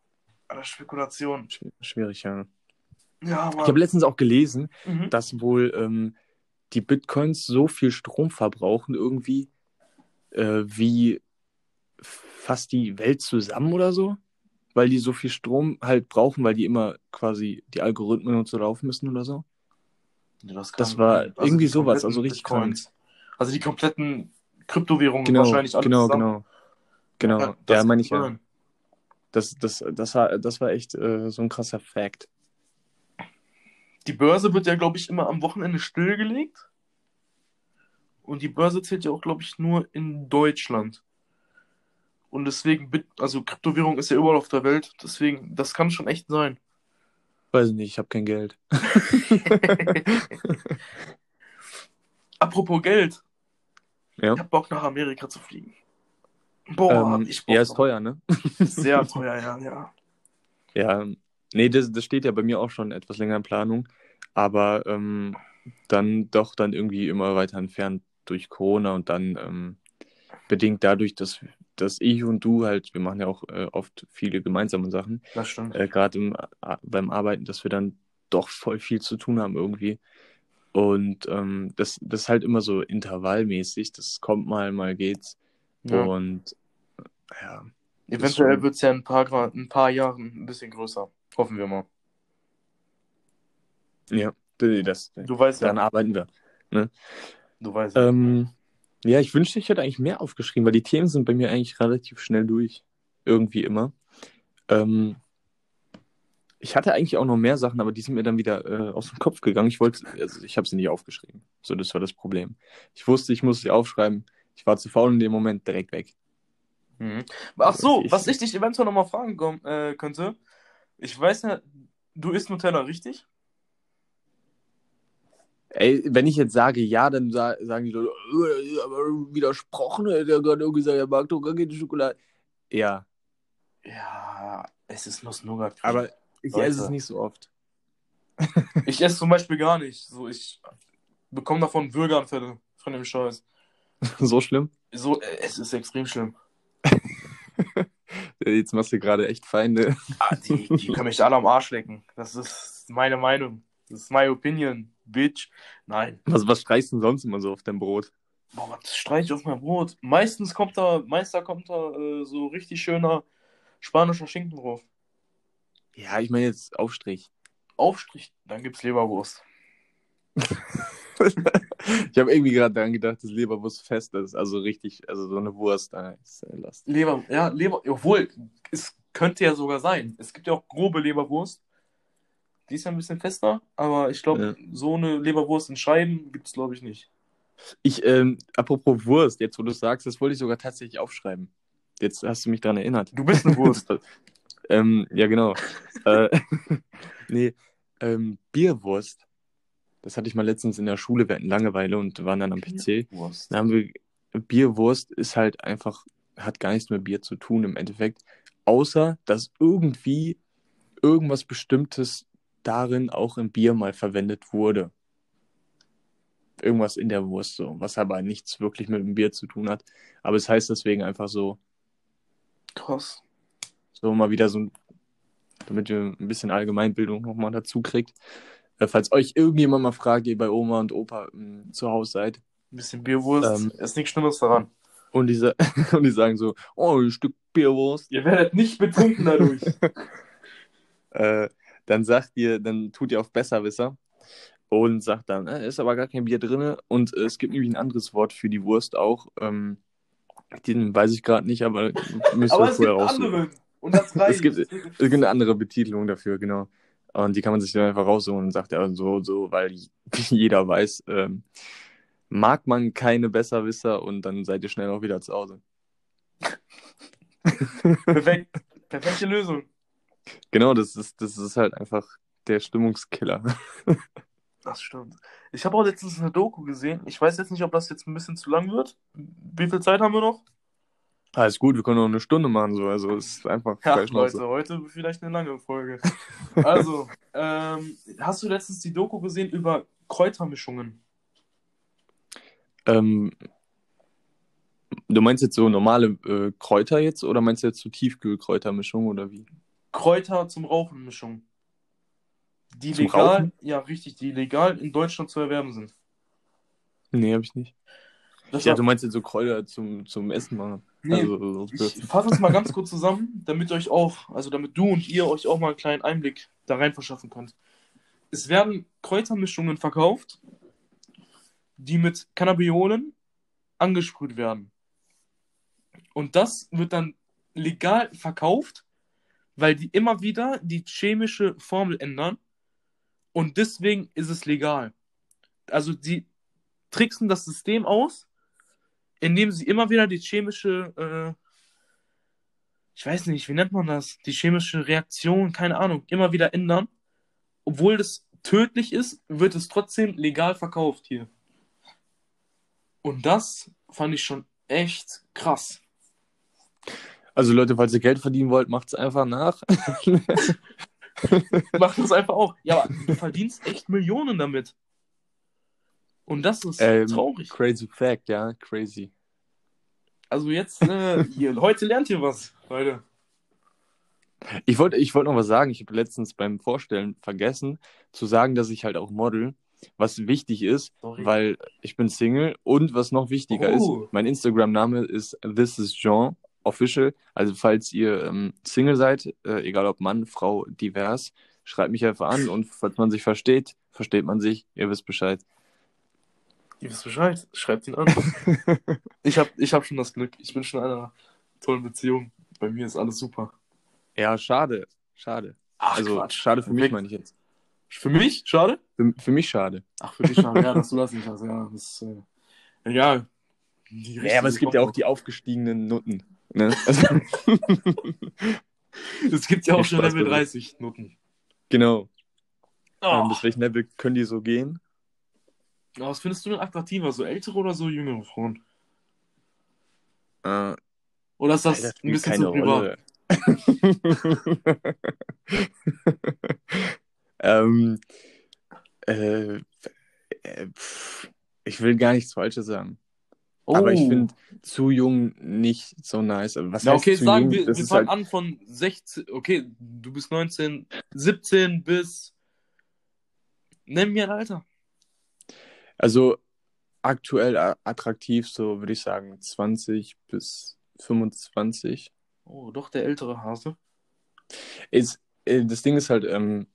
Eine Spekulation. Schw- Schwierig, ja. Ja, Ich habe letztens auch gelesen, mhm. dass wohl ähm, die Bitcoins so viel Strom verbrauchen irgendwie äh, wie fast die Welt zusammen oder so, weil die so viel Strom halt brauchen, weil die immer quasi die Algorithmen und so laufen müssen oder so. Ja, das, das war irgendwie die sowas, also richtig Bitcoins. Also die kompletten Kryptowährungen Genau, wahrscheinlich alle genau, zusammen. genau. Genau, das ja, meine ich ja. Das, das, das, war, das war echt äh, so ein krasser Fact. Die Börse wird ja, glaube ich, immer am Wochenende stillgelegt. Und die Börse zählt ja auch, glaube ich, nur in Deutschland. Und deswegen, also Kryptowährung ist ja überall auf der Welt. Deswegen, das kann schon echt sein. Weiß ich nicht, ich habe kein Geld. (laughs) Apropos Geld. Ja. Ich hab Bock nach Amerika zu fliegen. Boah, ähm, ich Bock ja, ist drauf. teuer, ne? Sehr teuer, ja, ja. (laughs) Ja, nee, das, das steht ja bei mir auch schon etwas länger in Planung, aber ähm, dann doch dann irgendwie immer weiter entfernt durch Corona und dann ähm, bedingt dadurch, dass, dass ich und du halt, wir machen ja auch äh, oft viele gemeinsame Sachen, Das stimmt. äh, gerade beim Arbeiten, dass wir dann doch voll viel zu tun haben irgendwie. Und ähm, das, das ist halt immer so intervallmäßig, das kommt mal, mal geht's. Ja. Und ja, Eventuell wird es ja in ein paar, ein paar Jahren ein bisschen größer. Hoffen wir mal. ja, das, Du weißt ja. daran arbeiten wir. Du weißt ja. Ähm, ja, ich wünschte, ich hätte eigentlich mehr aufgeschrieben, weil die Themen sind bei mir eigentlich relativ schnell durch. Irgendwie immer. Ähm, ich hatte eigentlich auch noch mehr Sachen, aber die sind mir dann wieder äh, aus dem Kopf gegangen. Ich wollte, also ich habe sie nicht aufgeschrieben. So, das war das Problem. Ich wusste, ich muss sie aufschreiben. Ich war zu faul in dem Moment direkt weg. Mhm. Ach so, Ich- was ich dich eventuell nochmal fragen äh, könnte. Ich weiß ja, du isst Nutella, richtig? Ey, wenn ich jetzt sage ja, dann sa sagen die Leute, äh, aber widersprochen, der hat gerade gesagt, er mag doch gar keine Schokolade. Ja, Ja, es ist Nuss-Nougat. aber ich Leute. esse es nicht so oft. (laughs) Ich esse zum Beispiel gar nicht. So, ich bekomme davon Bürgeranfälle von dem Scheiß. (laughs) so schlimm? So, äh, es ist extrem schlimm. (laughs) Jetzt machst du gerade echt Feinde. Ah, die, die können mich alle am Arsch lecken. Das ist meine Meinung. Das ist my opinion, bitch. Nein. Was, was streichst du denn sonst immer so auf dein Brot? Boah, was streich ich auf mein Brot? Meistens kommt da, meister kommt da äh, so richtig schöner spanischer Schinken drauf. Ja, ich meine jetzt Aufstrich. Aufstrich, dann gibt's Leberwurst. (laughs) ich habe irgendwie gerade daran gedacht, dass Leberwurst fest ist. Also richtig, also so eine Wurst. Äh, Last. Leber, ja, Leber, obwohl, es könnte ja sogar sein. Es gibt ja auch grobe Leberwurst. Die ist ja ein bisschen fester, aber ich glaube, so eine Leberwurst in Scheiben gibt's glaube ich nicht. Ich, ähm, apropos Wurst, jetzt wo du sagst, das wollte ich sogar tatsächlich aufschreiben. Jetzt hast du mich daran erinnert. Du bist eine Wurst. (laughs) ähm, ja, genau. (laughs) äh, (laughs) nee, ähm, Bierwurst. Das hatte ich mal letztens in der Schule, wir hatten Langeweile und waren dann am PC. Wurst. Dann haben wir, Bierwurst ist halt einfach, hat gar nichts mit Bier zu tun im Endeffekt. Außer, dass irgendwie irgendwas Bestimmtes darin auch im Bier mal verwendet wurde. Irgendwas in der Wurst so, was aber nichts wirklich mit dem Bier zu tun hat. Aber es heißt deswegen einfach so, Krass. so mal wieder so, damit ihr ein bisschen Allgemeinbildung nochmal dazu kriegt. Äh, falls euch irgendjemand mal fragt, ihr bei Oma und Opa ähm, zu Hause seid, Ein bisschen Bierwurst. Ähm, ist nichts Schlimmes daran. und die, (laughs) und die sagen so, oh, ein Stück Bierwurst, Ihr werdet nicht betrunken dadurch. (laughs) äh, dann sagt ihr, dann tut ihr auf Besserwisser und sagt dann, äh, ist aber gar kein Bier drin. Und äh, es gibt nämlich ein anderes Wort für die Wurst auch. Ähm, den weiß ich gerade nicht, aber (laughs) müsst ihr aber gibt vorher raussuchen. Es gibt, es gibt eine andere Betitelung dafür, genau. Und die kann man sich dann einfach raussuchen und sagt ja so, so, weil (laughs) jeder weiß, ähm, mag man keine Besserwisser und dann seid ihr schnell auch wieder zu Hause. Perfekt. Perfekte Lösung. Genau, das ist, das ist halt einfach der Stimmungskiller. (laughs) Das stimmt. Ich habe auch letztens eine Doku gesehen. Ich weiß jetzt nicht, ob das jetzt ein bisschen zu lang wird. Wie viel Zeit haben wir noch? Alles gut, wir können noch eine Stunde machen, so. Also es ist einfach Ja. Leute, heute vielleicht eine lange Folge. (laughs) Also, ähm, hast du letztens die Doku gesehen über Kräutermischungen? Ähm, du meinst jetzt so normale äh, Kräuter jetzt oder meinst du jetzt so Tiefkühlkräutermischung oder wie? Kräuter zum Rauchen Mischung. Die Zum legal, Rauchen? ja richtig, die legal in Deutschland zu erwerben sind. Nee, hab ich nicht. Das Ja, war- du meinst jetzt so Kräuter zum, zum Essen machen. nee, Also, so ich fasse es mal ganz (laughs) kurz zusammen, damit euch auch, also damit du und ihr euch auch mal einen kleinen Einblick da rein verschaffen könnt. Es werden Kräutermischungen verkauft, die mit Cannabinolen angesprüht werden. Und das wird dann legal verkauft, weil die immer wieder die chemische Formel ändern und deswegen ist es legal. Also die tricksen das System aus, indem sie immer wieder die chemische, äh, ich weiß nicht, wie nennt man das? Die chemische Reaktion, keine Ahnung, immer wieder ändern. Obwohl das tödlich ist, wird es trotzdem legal verkauft hier. Und das fand ich schon echt krass. Also Leute, falls ihr Geld verdienen wollt, macht's einfach nach. (laughs) Mach das einfach auch. Ja, aber du verdienst echt Millionen damit. Und das ist Ähm, traurig. Crazy Fact, ja, crazy. Also jetzt, äh, ihr, heute lernt ihr was, Leute. Ich wollte ich wollte noch was sagen. Ich habe letztens beim Vorstellen vergessen zu sagen, dass ich halt auch model, was wichtig ist, Sorry. weil ich bin Single und was noch wichtiger Oh. ist, mein Instagram-Name ist This is Jean Official. Also falls ihr ähm, Single seid, äh, egal ob Mann, Frau, divers, schreibt mich einfach an und falls man sich versteht, versteht man sich. Ihr wisst Bescheid. Ihr wisst Bescheid, schreibt ihn an. (laughs) ich habe ich hab schon das Glück. Ich bin schon in einer tollen Beziehung. Bei mir ist alles super. Ja, schade. Schade. Ach, also, Quatsch. schade für mich, meine ich jetzt. Für mich? Schade? Für, für mich schade. Ach, für dich schade. ja, dass du das nicht hast. Ja, das ist äh, egal. Ja, aber es gibt ja auch die aufgestiegenen Nutten. Ne? Also, (laughs) Es gibt ja auch schon Level beiseite. 30 Noten. genau. Oh. Ähm, bis welchem Level können die so gehen? Ja, Was findest du denn attraktiver? So ältere oder so jüngere Frauen? Äh, Oder ist das Alter, ein bisschen zu privat? (laughs) Ähm, äh, äh, pff, ich will gar nichts Falsches sagen. Aber ich finde zu jung nicht so nice. Was Oh. Ja, heißt okay, zu sagen jung? wir, Das wir fangen halt, an von 16, okay, du bist 19, 17 bis, nenn mir ein Alter. also aktuell attraktiv, so würde ich sagen 20 bis 25. Oh, doch der ältere Hase. Ist, äh, das Ding ist halt, ähm,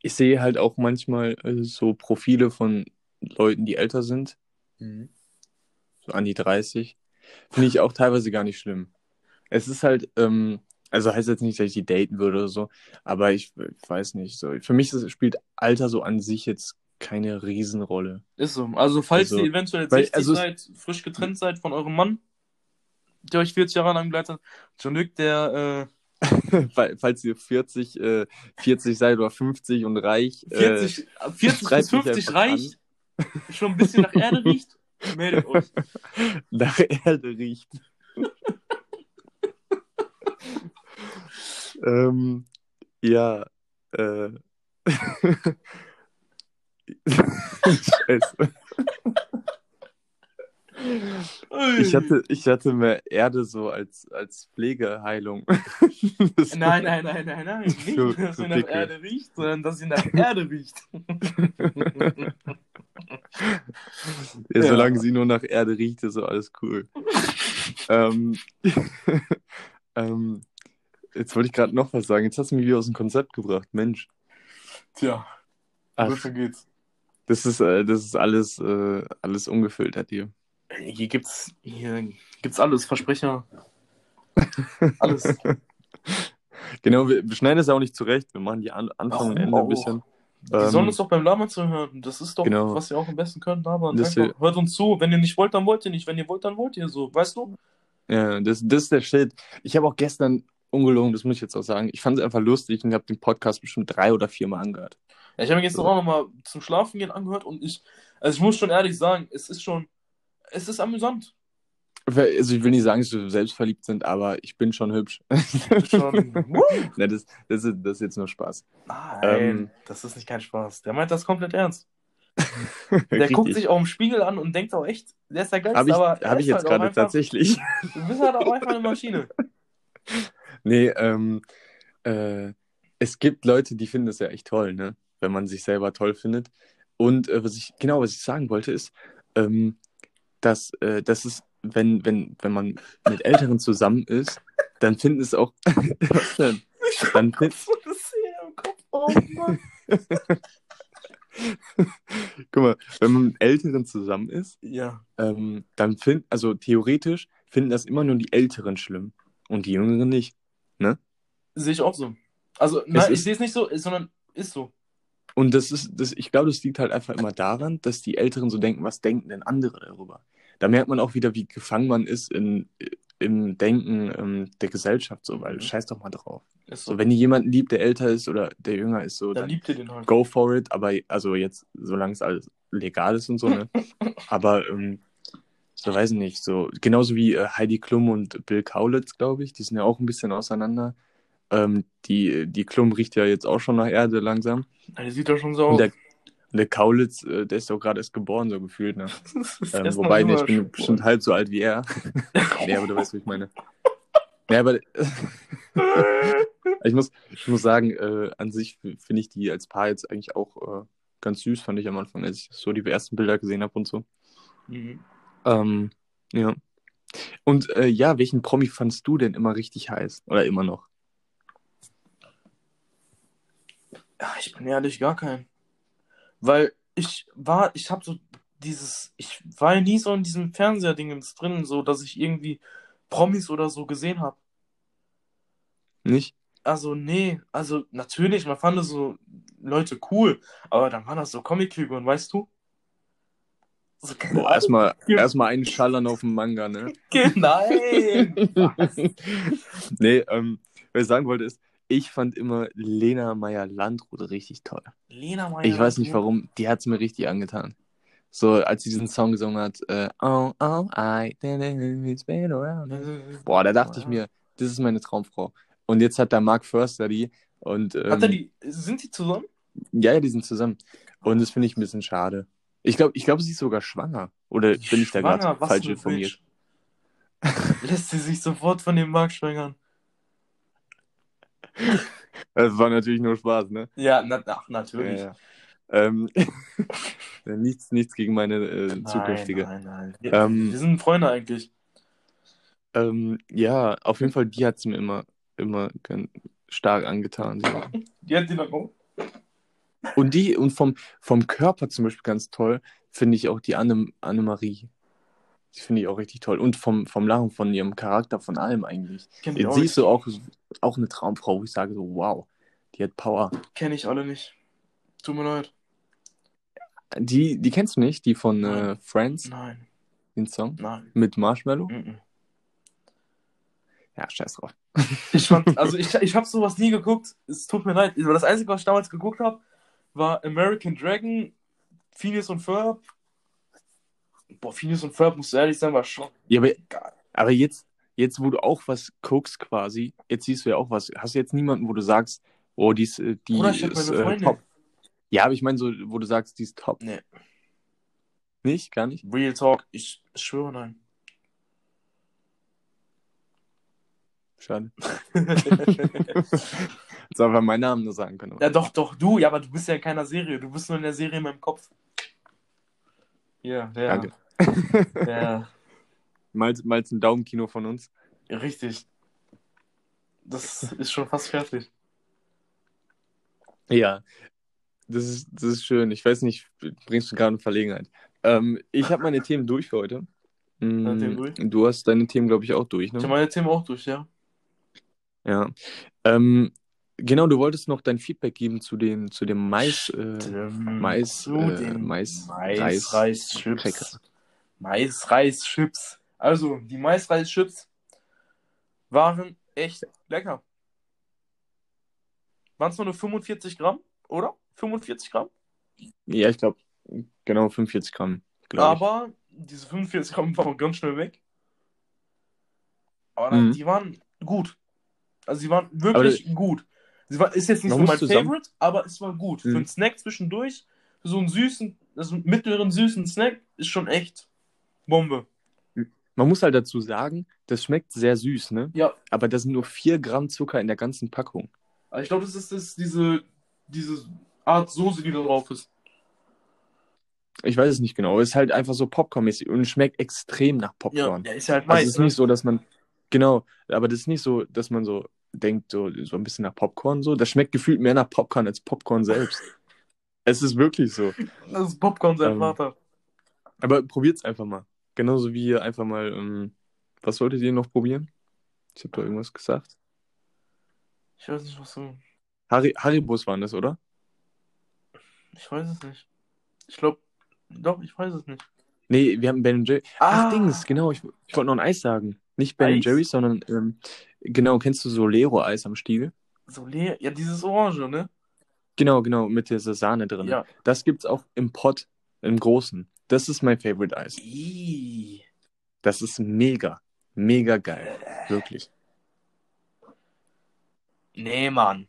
ich sehe halt auch manchmal äh, so Profile von Leuten, die älter sind, so an die 30. Finde ich auch teilweise gar nicht schlimm. Es ist halt, ähm, also heißt jetzt nicht, dass ich die daten würde oder so, aber ich, ich weiß nicht. So. Für mich ist, spielt Alter so an sich jetzt keine Riesenrolle. Ist so. Also, falls Also, ihr eventuell jetzt weil- 60 also seid, frisch getrennt seid von eurem Mann, der euch 40 Jahre lang begleitet hat, John Luke, der (laughs) Fall- Falls ihr 40, äh, 40 seid oder 50 und reich, äh, 40, 40 schreibt bis mich 50 einfach reicht, schon ein bisschen nach Erde riecht, (laughs) meldet euch. (laughs) nach Erde riecht. (laughs) ähm, ja, äh. (laughs) Scheiße. Ich hatte, ich hatte mehr Erde so als, als Pflegeheilung. (laughs) Nein, nein, nein, nein, nein. Nicht, Für- dass sie nach. Erde riecht, sondern dass sie nach Erde riecht. Ja, (laughs) Ja. solange sie nur nach Erde riecht, ist so alles cool. ähm, (laughs) ähm, jetzt wollte ich gerade noch was sagen. Jetzt hast du mich wieder aus dem Konzept gebracht. Mensch. Tja, Ach, besser geht's. das ist, äh, das ist alles, äh, alles ungefiltert hier. Hier gibt's, hier gibt's alles, Versprecher. (laughs) Alles. Genau, wir, wir schneiden das ja auch nicht zurecht. Wir machen die An Anfang und Ende ein auch? bisschen. Die Ähm, sollen uns doch beim Labern zuhören. Das ist doch, Genau. was ihr auch am besten könnt, labern. Einfach, hört uns zu. Wenn ihr nicht wollt, dann wollt ihr nicht. Wenn ihr wollt, dann wollt ihr so. Weißt du? Ja, das, das ist der Shit. Ich habe auch gestern, ungelogen, das muss ich jetzt auch sagen, ich fand es einfach lustig und habe den Podcast bestimmt drei oder vier Mal angehört. Ja, ich habe mir gestern auch nochmal zum Schlafen gehen angehört und ich, also ich muss schon ehrlich sagen, es ist schon, es ist amüsant. Also ich will nicht sagen, dass wir selbstverliebt sind, aber ich bin schon hübsch. Schon. (laughs) Woo! Ne, das, das, ist, das ist jetzt nur Spaß. Nein, Ähm, das ist nicht kein Spaß. Der meint das komplett ernst. (laughs) Der guckt sich auch im Spiegel an und denkt auch echt, der ist der Geilste, Habe ich, aber er hab ich jetzt halt gerade einfach, tatsächlich. Du bist halt auch einfach eine Maschine. (laughs) Nee, ähm, äh, es gibt Leute, die finden das ja echt toll, ne? Wenn man sich selber toll findet. Und äh, was ich, genau, was ich sagen wollte, ist, ähm, dass, äh, dass es, wenn, wenn, wenn man mit Älteren zusammen ist, dann finden es auch. (laughs) was denn? Dann find, im Kopf. Oh Mann. (laughs) guck mal, wenn man mit Älteren zusammen ist, Ja. ähm, dann finden, also theoretisch finden das immer nur die Älteren schlimm und die Jüngeren nicht. Sehe ich auch so. Also, nein, ich ist- sehe es nicht so, sondern ist so. Und das ist, das, ich glaube, das liegt halt einfach immer daran, dass die Älteren so denken, was denken denn andere darüber? Da merkt man auch wieder, wie gefangen man ist in, im Denken ähm, der Gesellschaft, so, weil Mhm. scheiß doch mal drauf. So. So, wenn ihr jemanden liebt, der älter ist oder der jünger ist, so, Dann dann liebt ihr den halt. go for it, aber also jetzt, solange es alles legal ist und so, ne? (laughs) aber ähm, so weiß ich nicht, so genauso wie äh, Heidi Klum und Bill Kaulitz, glaube ich, die sind ja auch ein bisschen auseinander. Ähm, die, die Klum riecht ja jetzt auch schon nach Erde langsam. Der sieht doch schon so aus. der, und der Kaulitz, äh, der ist doch gerade erst geboren, so gefühlt, ne? (laughs) Ähm, wobei, ne, ich bin schon- bestimmt halb so alt wie er. (laughs) nee, aber du weißt, wie ich meine. Nee, aber (laughs) ich muss, ich muss sagen, äh, an sich finde ich die als Paar jetzt eigentlich auch äh, ganz süß, fand ich am Anfang, als ich so die ersten Bilder gesehen habe und so. Mhm. Ähm, ja. Und äh, ja, welchen Promi fandst du denn immer richtig heiß? Oder immer noch? Ja, ich bin ehrlich, gar kein. Weil ich war, ich habe so dieses, ich war ja nie so in diesem Fernseher-Dingens drin, so dass ich irgendwie Promis oder so gesehen habe. Nicht? Also, nee, also natürlich, man fand so Leute cool, aber dann waren das so Comicfiguren, weißt du? So, Boah, erstmal erstmal einen Schallern auf dem Manga, ne? Nein! Was? (laughs) (laughs) nee, ähm, was ich sagen wollte ist, ich fand immer Lena Meyer-Landrut richtig toll. Lena Meyer. Ich weiß nicht warum, die hat es mir richtig angetan. So, als sie diesen Song gesungen hat, äh, oh, oh, I, it's been around. Boah, da dachte ich mir, das ist meine Traumfrau. Und jetzt hat da Mark Förster die und ähm, Hat er die, sind die zusammen? ja, ja, die sind zusammen. Und das finde ich ein bisschen schade. Ich glaube, ich glaube, sie ist sogar schwanger. Oder bin ich da gerade falsch informiert? Lässt sie sich sofort von dem Markt schwängern? (laughs) Das war natürlich nur Spaß, ne? Ja, na, ach, natürlich. Ja, ja. Ähm, (laughs) nichts, nichts gegen meine äh, zukünftige. Nein, nein, nein. Wir, Ähm, wir sind Freunde eigentlich. Ähm, ja, auf jeden Fall, die hat es mir immer, immer ganz stark angetan. So. Die hat die noch auch. Und die, und vom, vom Körper zum Beispiel ganz toll, finde ich auch die Anne, Annemarie. Die finde ich auch richtig toll. Und vom, vom Lachen, von ihrem Charakter, von allem eigentlich. Kenn Jetzt siehst du auch, auch eine Traumfrau, wo ich sage so, wow, die hat Power. Kenn ich alle nicht. Tut mir leid. Die, die kennst du nicht, die von äh, Nein. Friends, Nein, den Song nein. mit Marshmallow? Mhm. Ja, scheiß drauf. Ich fand, (laughs) also ich, ich habe sowas nie geguckt. Es tut mir leid. Das Einzige, was ich damals geguckt habe, war American Dragon, Phineas und Ferb. Boah, Phineas und Ferb, muss ehrlich sein, war schon Ja, aber, geil. aber jetzt, jetzt, wo du auch was guckst quasi, jetzt siehst du ja auch was. Hast du jetzt niemanden, wo du sagst, oh, die ist, äh, die Oder ich ist meine äh, top. Ja, aber ich meine so, wo du sagst, die ist top. Nee. Nicht? Gar nicht? Real Talk, ich schwöre nein. Schade. (laughs) Jetzt einfach meinen Namen nur sagen können. ja, doch, doch, du, ja, aber du bist ja in keiner Serie. Du bist nur in der Serie in meinem Kopf. Ja, ja. Danke. Ja, (laughs) Mal, mal ein Daumenkino von uns. richtig. Das ist schon fast fertig. Ja, das ist, das ist schön. Ich weiß nicht, bringst du gerade in Verlegenheit. Ähm, ich habe meine Themen durch für heute. Deine Themen durch? Du hast deine Themen, glaube ich, auch durch, Ich habe ne? meine Themen auch durch, ja. Ja. Ähm, genau, du wolltest noch dein Feedback geben zu dem, zu dem Mais, äh, Mais, zu äh, den Mais, Mais, Reis, Reis, Chips. Cracker. Mais, Reis, Chips. Also, die Mais, Reis, Chips waren echt lecker. Waren es nur 45 Gramm, oder? 45 Gramm? Ja, ich glaube, genau 45 Gramm, glaube ich. Aber diese 45 Gramm waren auch ganz schnell weg. Aber Mhm. die waren gut. Also, sie waren wirklich gut. Sie war, ist jetzt nicht Man so mein zusammen- Favorite, aber es war gut. Mhm. Für einen Snack zwischendurch, für so einen süßen, also einen mittleren süßen Snack, ist schon echt Bombe. Man muss halt dazu sagen, das schmeckt sehr süß, ne? Ja, Aber da sind nur 4 Gramm Zucker in der ganzen Packung. ich glaube, das ist das, diese, diese Art Soße, die da drauf ist. Ich weiß es nicht genau. Es ist halt einfach so Popcorn-mäßig und es schmeckt extrem nach Popcorn. ja ist ja halt Also Mais. es ist ne? nicht so, dass man, genau, aber das ist nicht so, dass man so denkt, so, so ein bisschen nach Popcorn so. Das schmeckt gefühlt mehr nach Popcorn als Popcorn selbst. (laughs) es ist wirklich so. Das ist Popcorn, sein Ähm, Vater. Aber probiert's einfach mal. Genauso wie ihr einfach mal, ähm, was solltet ihr noch probieren? Ich habe da irgendwas gesagt. Ich weiß nicht, was du. Harry, Haribos waren das, oder? Ich weiß es nicht. Ich glaube, doch, ich weiß es nicht. Nee, wir haben Ben. Ach, Ah. Dings, genau. Ich, ich wollte noch ein Eis sagen. Nicht Ben Eis? Jerry, sondern, ähm, genau, kennst du Solero-Eis am Stiel? So leer. Ja, dieses Orange, ne? Genau, genau, mit dieser Sahne drin. Ja. Das gibt's auch im Pot, im großen. Das ist mein Favorite Eis. Das ist mega, mega geil. Wirklich. Nee, Mann.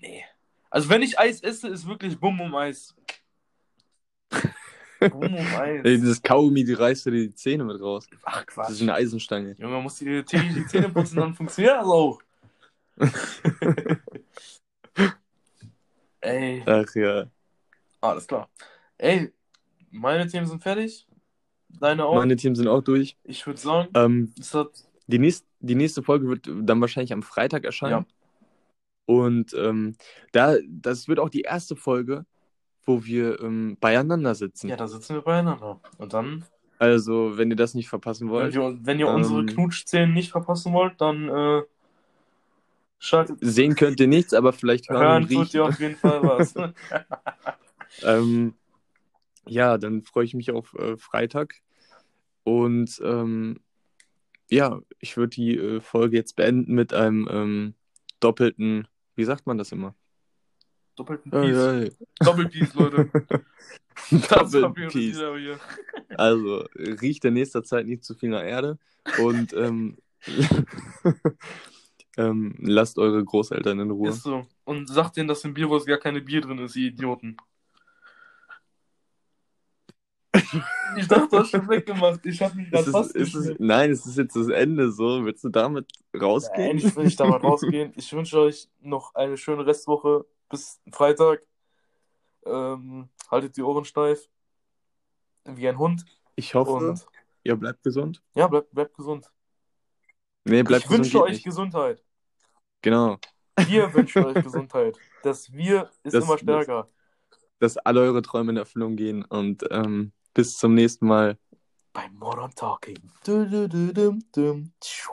Nee. Also, wenn ich Eis esse, ist wirklich Bum um Eis. Bum um Eis. Ey, dieses Kaugummi, die reißt dir die Zähne mit raus. Ach, Das Quatsch. ist eine Eisenstange. Junge, man muss die, die, die Zähne putzen, dann funktioniert das auch. (laughs) Ey, Ach ja. alles klar. Ey, meine Themen sind fertig. Deine auch. Meine Teams sind auch durch. Ich würde sagen, Ähm, hat. die, nächst, die nächste Folge wird dann wahrscheinlich am Freitag erscheinen. Und ähm, da, das wird auch die erste Folge, wo wir ähm, beieinander sitzen. Ja, da sitzen wir beieinander. Und dann, Also, wenn ihr das nicht verpassen wenn wollt. ihr, wenn ihr Ähm, unsere Knutschszenen nicht verpassen wollt, dann äh, Schaltet. Sehen könnt ihr nichts, aber vielleicht hören, Hören und tut riechen. ihr auf jeden Fall was. (laughs) (laughs) Ähm, ja, dann freue ich mich auf äh, Freitag. Und ähm, ja, ich würde die äh, Folge jetzt beenden mit einem ähm, doppelten, wie sagt man das immer? Doppelten Peace. hey. Doppelpeace, Leute. (laughs) Das Doppelten haben wir Peace. Also riecht in nächster Zeit nicht zu viel nach Erde und ähm, (laughs) ähm, lasst eure Großeltern in Ruhe. Ist so. Und sagt denen, dass im Bierwurst gar keine Bier drin ist, ihr Idioten. (laughs) Ich dachte, du hast schon weggemacht. Ich hab mich Ist gerade fast ist es, nein, es ist jetzt das Ende so. Willst du damit rausgehen? Endlich will ich da mal rausgehen. Ich wünsche euch noch eine schöne Restwoche bis Freitag. Ähm, haltet die Ohren steif. Wie ein Hund. Ich hoffe, Und ihr bleibt gesund. ja, bleibt, bleibt gesund. Nee, bleibt ich gesund. wünsche euch nicht. Gesundheit. Genau. Wir (laughs) wünschen euch Gesundheit. Das Wir ist Das- immer stärker. Dass alle eure Träume in Erfüllung gehen und ähm, bis zum nächsten Mal. Bei Modern Talking. Du, du, du, dum, dum. Tschu.